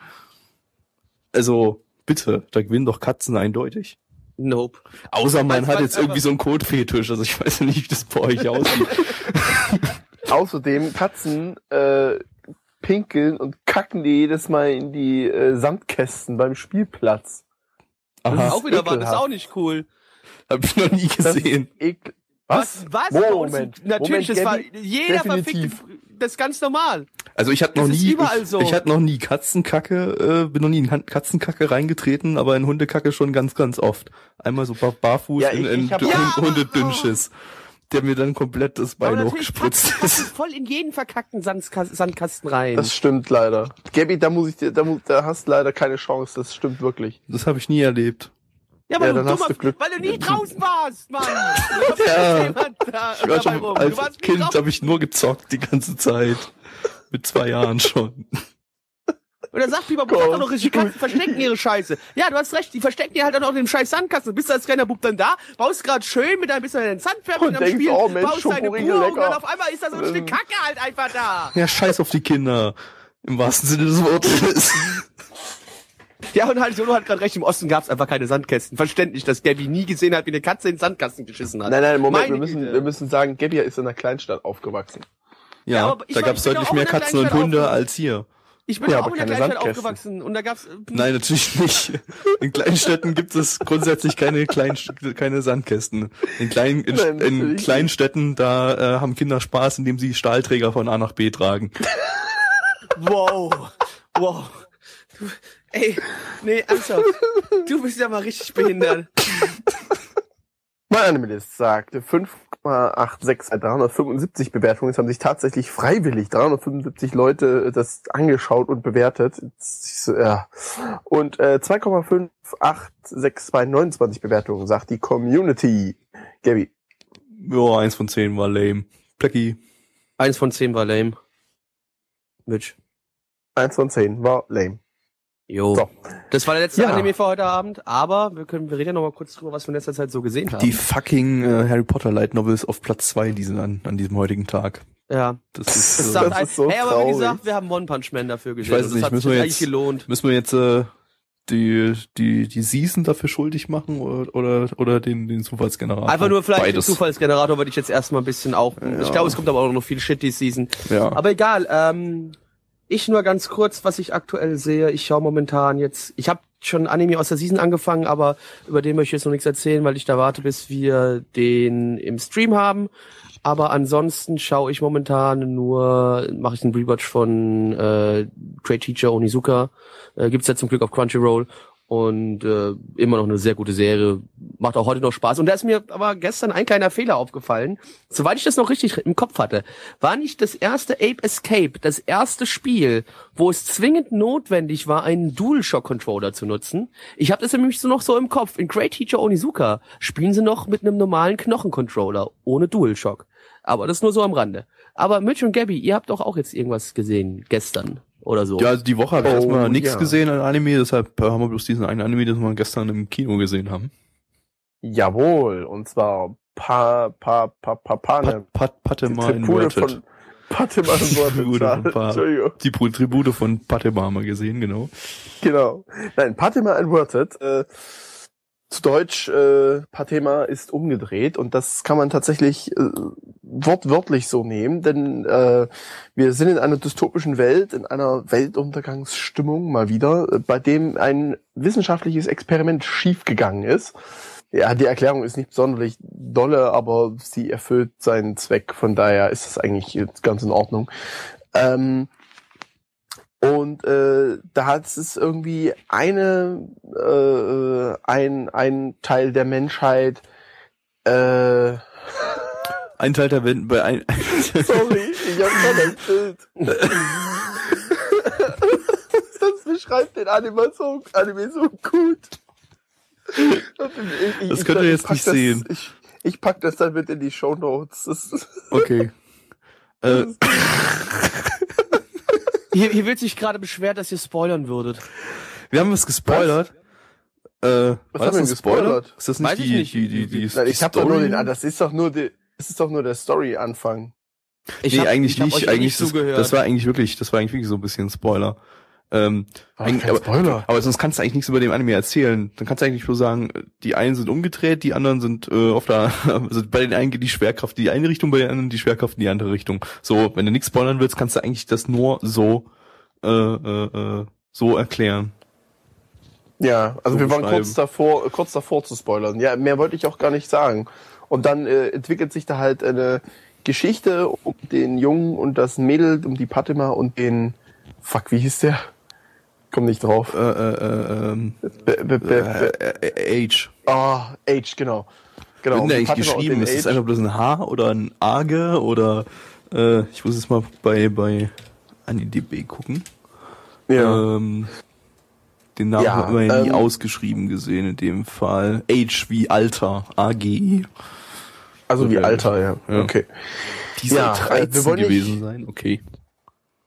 Also bitte, da gewinnen doch Katzen eindeutig. Nope. Außer man hat jetzt irgendwie so einen Kotfetisch. Also ich weiß ja nicht, wie das bei euch aussieht. Außerdem Katzen äh, pinkeln und kacken die jedes Mal in die äh, Sandkästen beim Spielplatz. Aha, Auch wieder war das ekelhaft. auch nicht cool. hab ich noch nie Das gesehen. ist. Was? Was? Moment. Natürlich, Moment, das war jeder definitiv. verfickte, das ist ganz normal. Also ich hatte noch Das nie, überall ich, so. ich hatte noch nie Katzenkacke, äh, bin noch nie in Katzenkacke reingetreten, aber in Hundekacke schon ganz, ganz oft. Einmal so bar barfuß Ja, in, ich- in ich hab- Dün- Ja, Hundedünnschiss, der mir dann komplett das Bein hochgespritzt ist. voll in jeden verkackten Sandka Sandkasten rein. Das stimmt leider. Gabby, da muss ich dir, da, da hast du leider keine Chance. Das stimmt wirklich. Das habe ich nie erlebt. Ja, weil ja, du dann hast dummer, du Glück. weil du nie draußen warst, Mann. Ja. Da Ich war schon, rum. als Du Kind habe ich nur gezockt die ganze Zeit. Mit zwei Jahren schon. Und dann sagt lieber, Bub, doch richtig, die Katzen verstecken ihre Scheiße. Ja, du hast recht, die verstecken die halt dann auch in dem scheiß Sandkasten. Du bist als kleiner Bub dann da, baust gerade schön mit deinem bisschen Sandfärber Und am Spiel, oh Mensch, baust deine Kur und dann auf einmal ist da so ein Stück Ähm. Kacke halt einfach da. Ja, scheiß auf die Kinder. Im wahrsten Sinne des Wortes. Ja, und halt, Solo hat gerade recht, im Osten gab's einfach keine Sandkästen. Verständlich, dass Gabby nie gesehen hat, wie eine Katze in den Sandkasten geschissen hat. Nein, nein, Moment, Meine wir müssen, Güte. wir müssen sagen, Gabby ist in einer Kleinstadt aufgewachsen. Ja, Ja, da gab's deutlich mehr Katzen und Hunde als hier. Ich bin Ja, auch in der keine Kleinstadt Sandkästen. aufgewachsen und da gab's. äh, Nein, natürlich nicht. In Kleinstädten gibt es grundsätzlich keine, Klein, keine Sandkästen. In, kleinen, in, Nein, in kleinen Städten, da äh, haben Kinder Spaß, indem sie Stahlträger von A nach B tragen. Wow. Wow. Ey, nee, ernsthaft. Du bist ja mal richtig behindert. Mein Animalist sagte 5,86 bei 375 Bewertungen. Es haben sich tatsächlich freiwillig 375 Leute das angeschaut und bewertet. Ja. Und äh, 2,586 bei 29 Bewertungen, sagt die Community. Gabby. Ja, eins von zehn war lame. Plecky. Eins von zehn war lame. Mitch. Eins von zehn war lame. Jo. So. Das war der letzte Ja. Anime für heute Abend, aber wir können, wir reden ja noch mal kurz drüber, was wir in letzter Zeit so gesehen haben. Die fucking äh, Harry Potter Light Novels auf Platz zwei diesen an, an diesem heutigen Tag. ja. Das Das ist, Das sagt ist so hey, aber wie gesagt, wir haben One Punch Man dafür gesehen. weiß und nicht, das hat müssen sich wir eigentlich jetzt- gelohnt. müssen wir jetzt äh, die, die, die Season dafür schuldig machen oder, oder, oder den, den Zufallsgenerator? Einfach nur vielleicht Beides. den Zufallsgenerator würde ich jetzt erstmal ein bisschen auch. Ich glaube, es kommt aber auch noch viel Shit die Season. Ja. Aber egal, ähm, ich nur ganz kurz, was ich aktuell sehe. Ich schaue momentan jetzt, ich habe schon Anime aus der Season angefangen, aber über den möchte ich jetzt noch nichts erzählen, weil ich da warte, bis wir den im Stream haben. Aber ansonsten schaue ich momentan nur, mache ich einen Rewatch von äh, Great Teacher Onizuka. Äh, gibt's ja zum Glück auf Crunchyroll. Und äh, immer noch eine sehr gute Serie. Macht auch heute noch Spaß. Und da ist mir aber gestern ein kleiner Fehler aufgefallen. Soweit ich das noch richtig im Kopf hatte, war nicht das erste Ape Escape das erste Spiel, wo es zwingend notwendig war, einen DualShock-Controller zu nutzen. Ich habe das nämlich so noch so im Kopf. In Great Teacher Onizuka spielen sie noch mit einem normalen Knochencontroller, ohne DualShock. Aber das nur so am Rande. Aber Mitch und Gabby, ihr habt doch auch jetzt irgendwas gesehen gestern oder so. Ja, also die Woche habe ich Oh, erstmal nichts ja. gesehen an Anime, deshalb haben wir bloß diesen einen Anime, den wir gestern im Kino gesehen haben. Jawohl. Und zwar Pa, Pa, Pa, Pa, Panem. Pat, Pat, Patte Die mal Tribune inverted. von, Patema Inverted. Tribute von Pa- Entschuldigung. Die Tribute von Patema haben wir gesehen, genau. Genau. Nein, Patema Inverted. Äh, zu Deutsch, äh, Patema ist umgedreht und das kann man tatsächlich äh, wortwörtlich so nehmen, denn äh, wir sind in einer dystopischen Welt, in einer Weltuntergangsstimmung mal wieder, äh, bei dem ein wissenschaftliches Experiment schiefgegangen ist. Ja, die Erklärung ist nicht sonderlich dolle, aber sie erfüllt seinen Zweck, von daher ist es eigentlich ganz in Ordnung. Ähm, und äh, da hat es irgendwie eine, äh, ein, ein Teil der Menschheit, äh, Ein Teil der Welt bei ein sorry, ich hab Bild. das beschreibt den Anime so, Anime so gut. Ich, ich, Das könnt ihr jetzt nicht das, sehen. Ich, ich pack das dann mit in die Show Notes. Okay. Äh, Hier, hier wird sich gerade beschwert, dass ihr spoilern würdet. wir haben was gespoilert. Äh, war haben das wir denn gespoilert? Ist das nicht Weiß ich die, nicht. die, die, die, Nein, die ich hab doch nur den, ah, das ist doch nur die, das ist doch nur der Story-Anfang. Ich nee, hab- eigentlich ich nicht. Eigentlich das, zugehört. das war eigentlich wirklich, das war eigentlich wirklich so ein bisschen Spoiler. Ähm, kein aber, Spoiler. aber sonst kannst du eigentlich nichts über den Anime erzählen. Dann kannst du eigentlich nur sagen, die einen sind umgedreht, die anderen sind äh, auf der, also bei den einen geht die Schwerkraft in die eine Richtung, bei den anderen die Schwerkraft in die andere Richtung. So, wenn du nichts spoilern willst, kannst du eigentlich das nur so äh, äh, äh, so erklären. Ja, also so wir waren kurz davor, kurz davor zu spoilern. Ja, mehr wollte ich auch gar nicht sagen. Und dann äh, entwickelt sich da halt eine Geschichte um den Jungen und das Mädel, um die Patima und den, fuck, wie hieß der? Komm nicht drauf. Äh, äh, äh, ähm, äh, äh, Age. ah, Age, genau. Genau. Die der eigentlich geschrieben? Ist das einfach bloß ein H oder ein Age oder äh, ich muss jetzt mal bei bei AniDB gucken. Ja. Ähm, den Namen Ja, haben wir ja nie ähm, ausgeschrieben gesehen in dem Fall. Age wie Alter, AG. also wie. Alter, ja. Ja. Okay. Die soll Ja, äh, 13 wir wollen nicht- gewesen sein. Okay.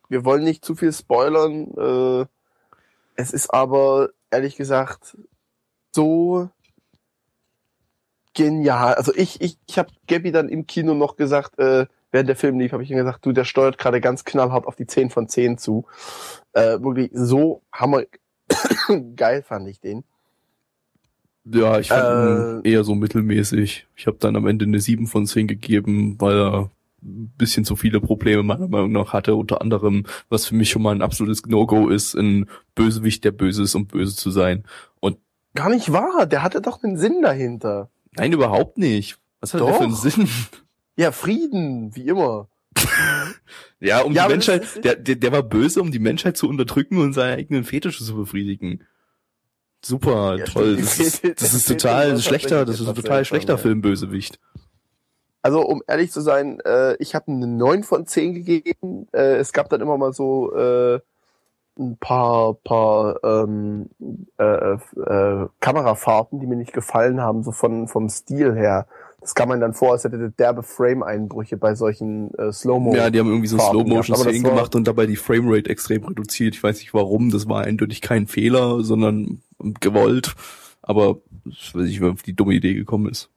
Wir wollen nicht zu viel spoilern. Äh, es ist aber, ehrlich gesagt, so genial. Also ich, ich, ich habe Gabby dann im Kino noch gesagt, äh, während der Film lief, habe ich ihm gesagt, du, der steuert gerade ganz knallhart auf die 10 von 10 zu. Äh, wirklich so hammer geil fand ich den. Ja, ich fand ihn Äh, eher so mittelmäßig. Ich habe dann am Ende eine 7 von 10 gegeben, weil er bisschen zu viele Probleme meiner Meinung nach hatte. Unter anderem, was für mich schon mal ein absolutes No-Go ist, ein Bösewicht, der böse ist, um böse zu sein. Und Gar nicht wahr, der hatte doch einen Sinn dahinter. nein, überhaupt nicht. Was hat der für einen Doch. Sinn? Ja, Frieden, wie immer. Ja, um Ja, die Menschheit, der, der, der war böse, um die Menschheit zu unterdrücken und seine eigenen Fetische zu befriedigen. Super, Ja, toll. Das ist, das ist total schlechter, das ist ein total schlechter ja. Filmbösewicht. Also um ehrlich zu sein, äh, ich habe eine 9 von 10 gegeben. Äh, es gab dann immer mal so äh, ein paar, paar ähm, äh, äh, Kamerafahrten, die mir nicht gefallen haben, so von vom Stil her. Das kam man dann vor, als hätte der derbe Frame-Einbrüche bei solchen äh, Slow-Mo. Ja, die haben irgendwie so Slow-Motion-Szenen gemacht und dabei die Framerate extrem reduziert. Ich weiß nicht warum, das war eindeutig kein Fehler, sondern gewollt. Aber ich weiß nicht, wer auf die dumme Idee gekommen ist.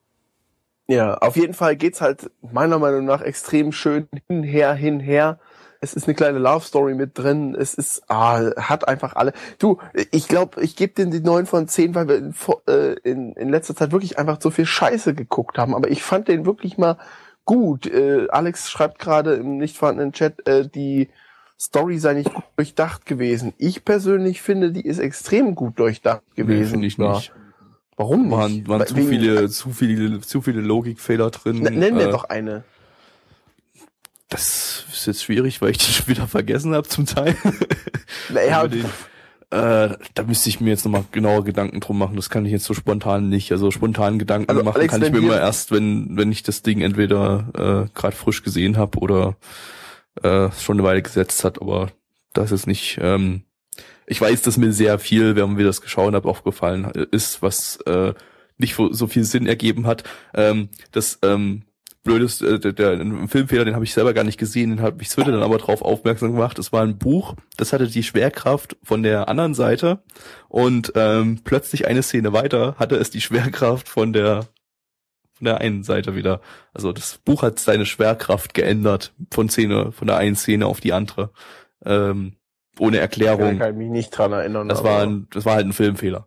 Ja, auf jeden Fall geht's halt meiner Meinung nach extrem schön hinher, hinher. Es ist eine kleine Love Story mit drin. Es ist, ah, hat einfach alle. Du, ich glaube, ich gebe den die 9 von 10, weil wir in, äh, in, in letzter Zeit wirklich einfach so viel Scheiße geguckt haben. Aber ich fand den wirklich mal gut. Äh, Alex schreibt gerade im nicht vorhandenen Chat, äh, die Story sei nicht gut durchdacht gewesen. Ich persönlich finde, die ist extrem gut durchdacht gewesen. finde ich nicht. Warum nicht? Waren, waren zu viele, zu viele, zu viele Logikfehler drin. N- Nenn mir Äh, doch eine. Das ist jetzt schwierig, weil ich die schon wieder vergessen habe zum Teil. Naja, Über den, äh, da müsste ich mir jetzt nochmal genauer Gedanken drum machen. Das kann ich jetzt so spontan nicht. Also spontan Gedanken Also, machen Alex, kann ich mir immer erst, wenn wenn ich das Ding entweder äh, gerade frisch gesehen habe oder äh, schon eine Weile gesetzt hat. Aber das ist nicht. Ähm, ich weiß, dass mir sehr viel, während wir das geschaut haben, aufgefallen ist, was äh, nicht so viel Sinn ergeben hat. Ähm, das ähm, blödes, äh, der, der ein Filmfehler, den habe ich selber gar nicht gesehen, den hat mich Twitter dann aber drauf aufmerksam gemacht. Es war ein Buch, das hatte die Schwerkraft von der anderen Seite und ähm, plötzlich eine Szene weiter hatte es die Schwerkraft von der von der einen Seite wieder. Also das Buch hat seine Schwerkraft geändert von Szene, von der einen Szene auf die andere. Ähm, ohne Erklärung. kann ich mich nicht dran erinnern. Das aber- war ein, das war halt ein Filmfehler.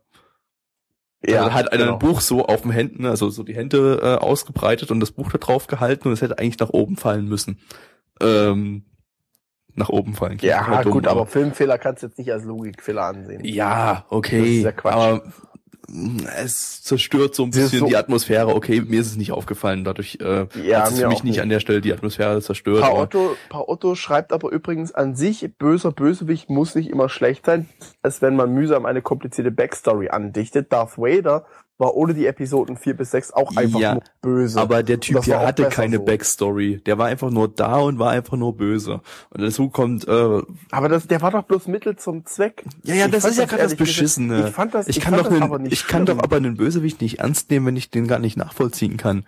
Ja, also hat einer genau. ein Buch so auf den Händen, also so die Hände äh, ausgebreitet und das Buch da drauf gehalten und es hätte eigentlich nach oben fallen müssen. Ähm, nach oben fallen. Ja, dumm, gut, aber Filmfehler kannst du jetzt nicht als Logikfehler ansehen. ja, Das okay. ist ja Quatsch. Aber es zerstört so ein bisschen so- die Atmosphäre. Okay, mir ist es nicht aufgefallen. Dadurch äh, Ja, hat es für mich nicht an der Stelle die Atmosphäre zerstört. Paotto, Paotto schreibt aber übrigens an sich, böser Bösewicht muss nicht immer schlecht sein, als wenn man mühsam eine komplizierte Backstory andichtet. Darth Vader war ohne die Episoden 4 bis 6 auch einfach Ja, nur böse. Aber der Typ hier hatte keine so. Backstory. Der war einfach nur da und war einfach nur böse. Und dazu kommt, äh, aber das, der war doch bloß Mittel zum Zweck. ja, ja, Ich das ist ja gerade das Beschissene. Ich fand das, ich ich kann doch, einen, aber nicht ich kann doch aber einen Bösewicht nicht ernst nehmen, wenn ich den gar nicht nachvollziehen kann.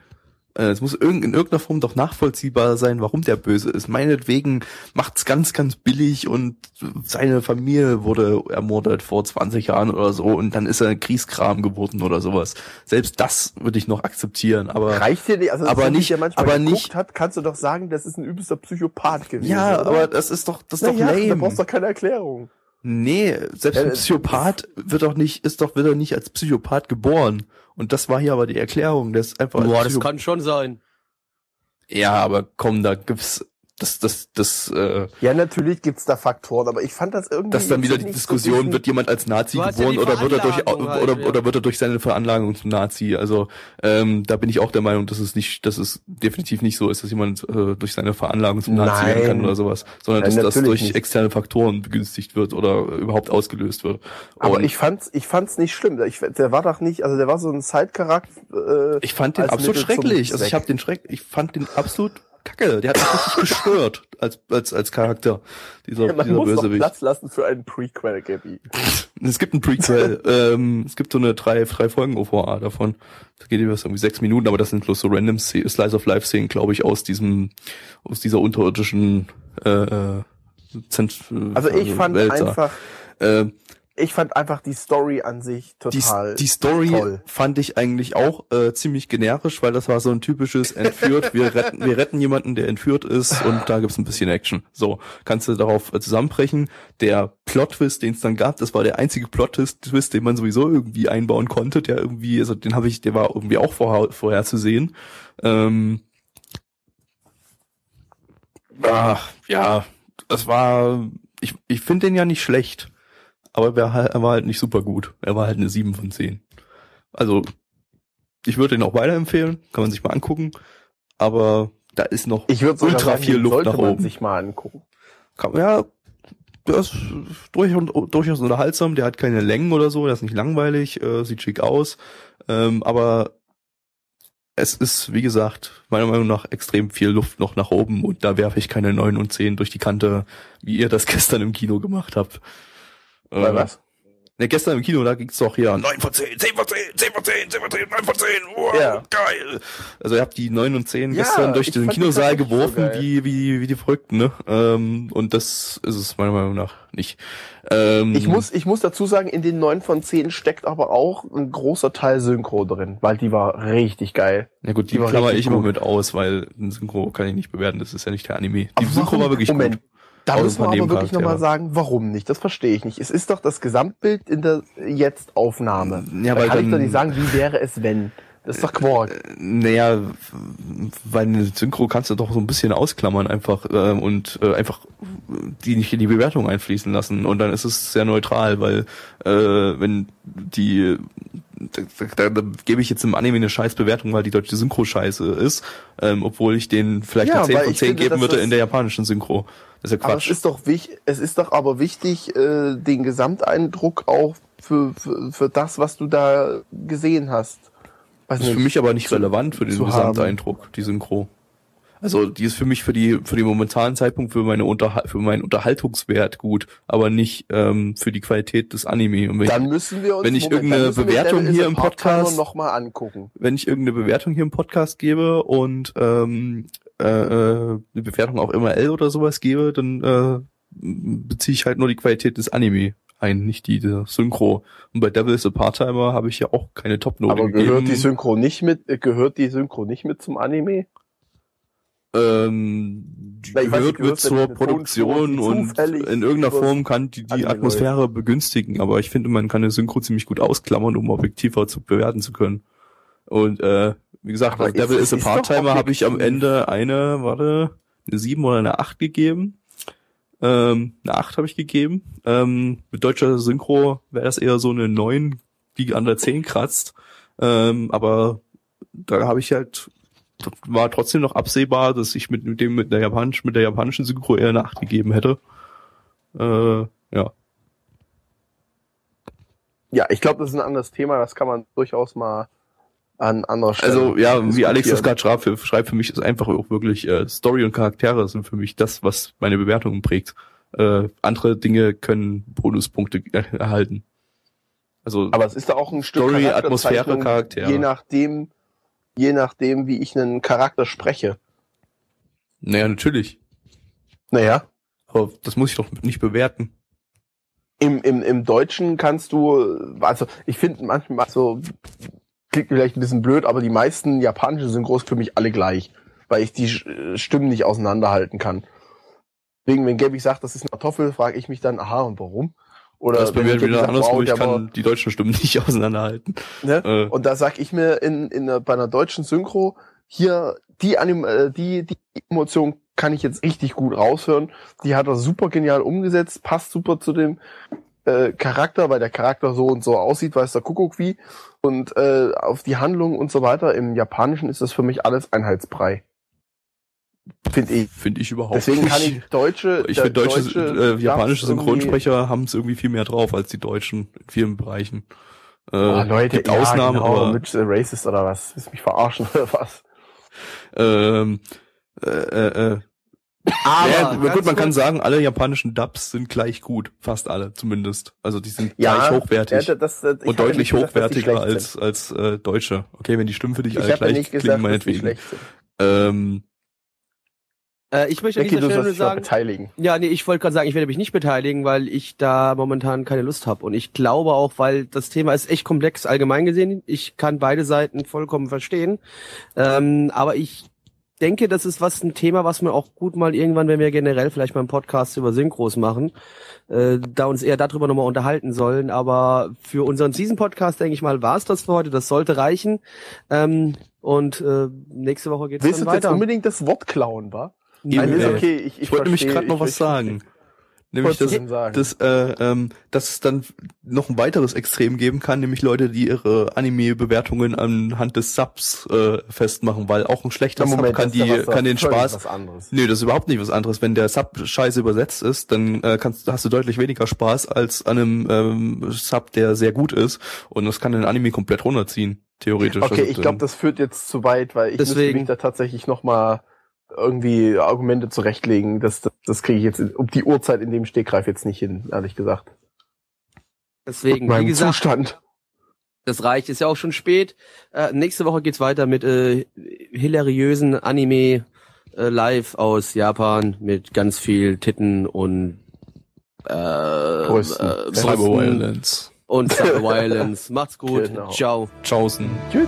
Äh, Es muss in irgendeiner Form doch nachvollziehbar sein, warum der böse ist. Meinetwegen macht's ganz, ganz billig und seine Familie wurde ermordet vor 20 Jahren oder so und dann ist er Kriegskram geworden oder sowas. Selbst das würde ich noch akzeptieren, aber Reicht dir nicht, also Aber nicht- der manchmal aber nicht- hat, kannst du doch sagen, das ist ein übelster Psychopath gewesen. ja, oder? aber das ist doch, das ist Na doch ja, lame. da brauchst du doch keine Erklärung. Nee, selbst Ja, ein Psychopath wird doch nicht, ist doch, wird er nicht als Psychopath geboren. Und das war hier aber die Erklärung, der ist einfach Boah, das kann schon sein. Ja, aber komm, da gibt's, das, das, das, äh, Ja, natürlich gibt's da Faktoren, aber ich fand das irgendwie. dass dann wieder die Diskussion, wird jemand als Nazi ja geboren die oder wird er durch, halt, oder, ja. oder wird er durch seine Veranlagung zum Nazi? Also, ähm, da bin ich auch der Meinung, dass es nicht, dass es definitiv nicht so ist, dass jemand äh, durch seine Veranlagung zum Nazi werden kann Nein. oder sowas, sondern Nein, dass das durch nicht. externe Faktoren begünstigt wird oder überhaupt ausgelöst wird. Aber Und ich fand's, ich fand's nicht schlimm. Ich, der war doch nicht, also der war so ein Side-Charakter. Äh, Ich fand den absolut schrecklich. Also ich habe den Schreck, ich fand den absolut kacke. Der hat mich richtig gestört als als als Charakter dieser man dieser muss Bösewicht. Platz lassen für einen Prequel, Gabby. Es gibt ein Prequel. ähm, es gibt so eine drei drei Folgen OVA davon. Da geht jeweils irgendwie sechs Minuten, aber das sind bloß so random Slice of Life Szenen, glaube ich, aus diesem aus dieser unterirdischen äh, äh, Zent Also ich äh, fand Welt einfach, Äh, ich fand einfach die Story an sich die, total. die Story toll. fand ich eigentlich auch äh, ziemlich generisch, weil das war so ein typisches entführt, wir retten, wir retten jemanden, der entführt ist und da gibt's ein bisschen Action. So, kannst du darauf äh, zusammenbrechen. Der Plot-Twist, den es dann gab, das war der einzige Plot-Twist, den man sowieso irgendwie einbauen konnte, der irgendwie, also den habe ich, der war irgendwie auch vorher, vorherzusehen. Ähm, ach, ja, das war, ich, ich finde den ja nicht schlecht. Aber er, war- war halt nicht super gut. Er war halt eine 7 von 10. Also, ich würde ihn auch weiterempfehlen. Kann man sich mal angucken. Aber da ist noch ultra sagen, viel Luft sollte nach man oben. sich mal angucken. Kann, ja, der ist durchaus, durchaus unterhaltsam. Der hat keine Längen oder so. Der ist nicht langweilig. Äh, sieht schick aus. Ähm, aber es ist, wie gesagt, meiner Meinung nach extrem viel Luft noch nach oben. Und da werfe ich keine 9 und 10 durch die Kante, wie ihr das gestern im Kino gemacht habt. Weil Äh, was? Ne, gestern im Kino, da ging's doch hier 9 von 10, 10 von 10, 10 von 10, 10 von 10, 9 von 10, wow, Ja. geil. Also ihr habt die 9 und 10 Ja, gestern durch den Kinosaal so geworfen, geil. wie, wie, wie die Verrückten, ne? Ähm, und das ist es meiner Meinung nach nicht. Ähm, Ich muss, ich muss dazu sagen, in den 9 von 10 steckt aber auch ein großer Teil Synchro drin, weil die war richtig geil. Ja gut, die die klammer ich immer gut. mit aus, weil ein Synchro kann ich nicht bewerten, das ist ja nicht der Anime. Die Aber Synchro warum- war wirklich Moment, gut. Da wir von aber wirklich nochmal Charakter. sagen, warum nicht? Das verstehe ich nicht. Es ist doch das Gesamtbild in der Jetzt-Aufnahme. Ja, da weil kann ich dann- doch nicht sagen, wie wäre es, wenn. Das ist doch Quark. Naja, weil eine Synchro kannst du doch so ein bisschen ausklammern einfach äh, und äh, einfach die nicht in die Bewertung einfließen lassen und dann ist es sehr neutral, weil äh, wenn die da, da, da gebe ich jetzt im Anime eine scheiß Bewertung, weil die deutsche Synchro scheiße ist, ähm, obwohl ich den vielleicht Ja, eine 10 weil von ich 10 finde, geben würde in der japanischen Synchro. Das ist ja Aber Quatsch. es ist doch wichtig, es ist doch aber wichtig, äh, den Gesamteindruck auch für, für, für das, was du da gesehen hast. Weiß Das ist für nicht. mich aber nicht relevant für den zu Gesamteindruck, die Synchro. Also die ist für mich für die für den momentanen Zeitpunkt für meine Unterhal für meinen Unterhaltungswert gut, aber nicht ähm, für die Qualität des Anime. Und wenn, Dann ich, müssen wir uns wenn ich Moment, irgendeine Bewertung hier im Podcast- noch mal angucken. wenn ich irgendeine Bewertung hier im Podcast gebe und ähm, äh, äh, eine Bewertung auch immer L oder sowas gebe, dann äh, beziehe ich halt nur die Qualität des Anime ein, nicht die, die Synchro. Und bei Devil is a Part-Timer habe ich ja auch keine Top-Note Aber gegeben. gehört die Synchro nicht mit, gehört die Synchro nicht mit zum Anime? Ähm, die gehört nicht, denn zur Produktion und in irgendeiner Form kann die die Atmosphäre begünstigen, aber ich finde, man kann eine Synchro ziemlich gut ausklammern, um objektiver zu bewerten zu können. Und äh, wie gesagt, bei Devil is a Part-Timer habe ich am. Ende eine, warte, eine 7 oder eine 8 gegeben. Ähm, eine 8 habe ich gegeben. Ähm, mit deutscher Synchro wäre das eher so eine 9, die an der 10 kratzt. Ähm, aber da habe ich halt war trotzdem noch absehbar, dass ich mit, mit dem mit der japanisch mit der japanischen Synchro eher eine 8 gegeben hätte. Äh, ja. Ja, ich glaube, das ist ein anderes Thema, das kann man durchaus mal an anderer Stelle. Also ja, wie Alex das gerade schreibt, für, schreibt für mich ist einfach auch wirklich äh, Story und Charaktere sind für mich das, was meine Bewertungen prägt. Äh, andere Dinge können Bonuspunkte er- erhalten. Also Aber es ist da auch ein Stück Story, Atmosphäre, Charaktere. Je nachdem, je nachdem, wie ich einen Charakter spreche. naja, natürlich. Naja, Aber das muss ich doch nicht bewerten. im, im, im Deutschen kannst du, also ich finde manchmal so, klingt vielleicht ein bisschen blöd, aber die meisten japanischen Synchros für mich alle gleich, weil ich die Stimmen nicht auseinanderhalten kann. Deswegen, wenn Gabby sagt, das ist eine Kartoffel, frage ich mich dann, aha, und warum? Oder das bei mir wieder wow, ich kann die deutschen Stimmen nicht auseinanderhalten. Ne? Äh. Und da sag ich mir in, in bei einer deutschen Synchro, hier, die, Anim äh, die, die Emotion kann ich jetzt richtig gut raushören. Die hat er super genial umgesetzt, passt super zu dem äh, Charakter, weil der Charakter so und so aussieht, weiß der Kuckuck wie. Und äh, auf die Handlung und so weiter. Im Japanischen ist das für mich alles Einheitsbrei. Finde ich. Finde ich überhaupt Deswegen nicht. kann ich deutsche, Ich finde deutsche, äh, Dubs japanische Synchronsprecher haben es irgendwie viel mehr drauf als die deutschen in vielen Bereichen. Äh, Oh, Leute, gibt ja, Ausnahmen, genau, aber mit äh, Racist oder was? Du mich verarschen oder was? ähm, äh, äh, äh, Aber ja, gut, man kann sagen, alle japanischen Dubs sind gleich gut, fast alle zumindest. Also die sind Ja, gleich hochwertig ja, das, das, und deutlich gesagt, hochwertiger als als äh, deutsche. Okay, wenn die Stimmen für dich Ich alle gleich nicht klingen, gesagt, dass die meinetwegen. schlecht sind. Ähm, Äh, ich möchte an Becky, dieser du Stelle nur sagen, beteiligen. ja, nee, ich wollte gerade sagen, ich werde mich nicht beteiligen, weil ich da momentan keine Lust habe. Und ich glaube auch, weil das Thema ist echt komplex allgemein gesehen. Ich kann beide Seiten vollkommen verstehen. Ähm, aber ich denke, das ist was ein Thema, was wir auch gut mal irgendwann, wenn wir generell vielleicht mal einen Podcast über Synchros machen, äh, da uns eher darüber nochmal unterhalten sollen. Aber für unseren Season-Podcast, denke ich mal, war es das für heute. Das sollte reichen. Ähm, und äh, nächste Woche geht es Willst dann du jetzt weiter. unbedingt das Wort klauen, war? Nein, ist okay. Ich, ich, ich wollte nämlich gerade noch was sagen. Nämlich, dass, dass, äh, ähm, dass es dann noch ein weiteres Extrem geben kann, nämlich Leute, die ihre Anime-Bewertungen anhand des Subs äh, festmachen, weil auch ein schlechter Na, Sub kann, die, ja was- kann den Spaß Was anderes. Nee, das ist überhaupt nicht was anderes. Wenn der Sub scheiße übersetzt ist, dann äh, kannst, hast du deutlich weniger Spaß als an einem ähm, Sub, der sehr gut ist. Und das kann den Anime komplett runterziehen, theoretisch. Okay, Also, ich glaube, das führt jetzt zu weit, weil ich müsste Deswegen- mich da tatsächlich noch mal irgendwie Argumente zurechtlegen. Das, das, das kriege ich jetzt um die Uhrzeit in dem Stegreif jetzt nicht hin, ehrlich gesagt. Deswegen, wie Mein gesagt, Zustand. Das reicht, ist ja auch schon spät. Äh, nächste Woche geht's weiter mit äh, hilariösen Anime äh, live aus Japan mit ganz viel Titten und äh, Brüsten. äh, Cyber Brüsten Violence. und Cyber Violence. Macht's gut. Genau. Ciao. Tschaußen. Tschüssi.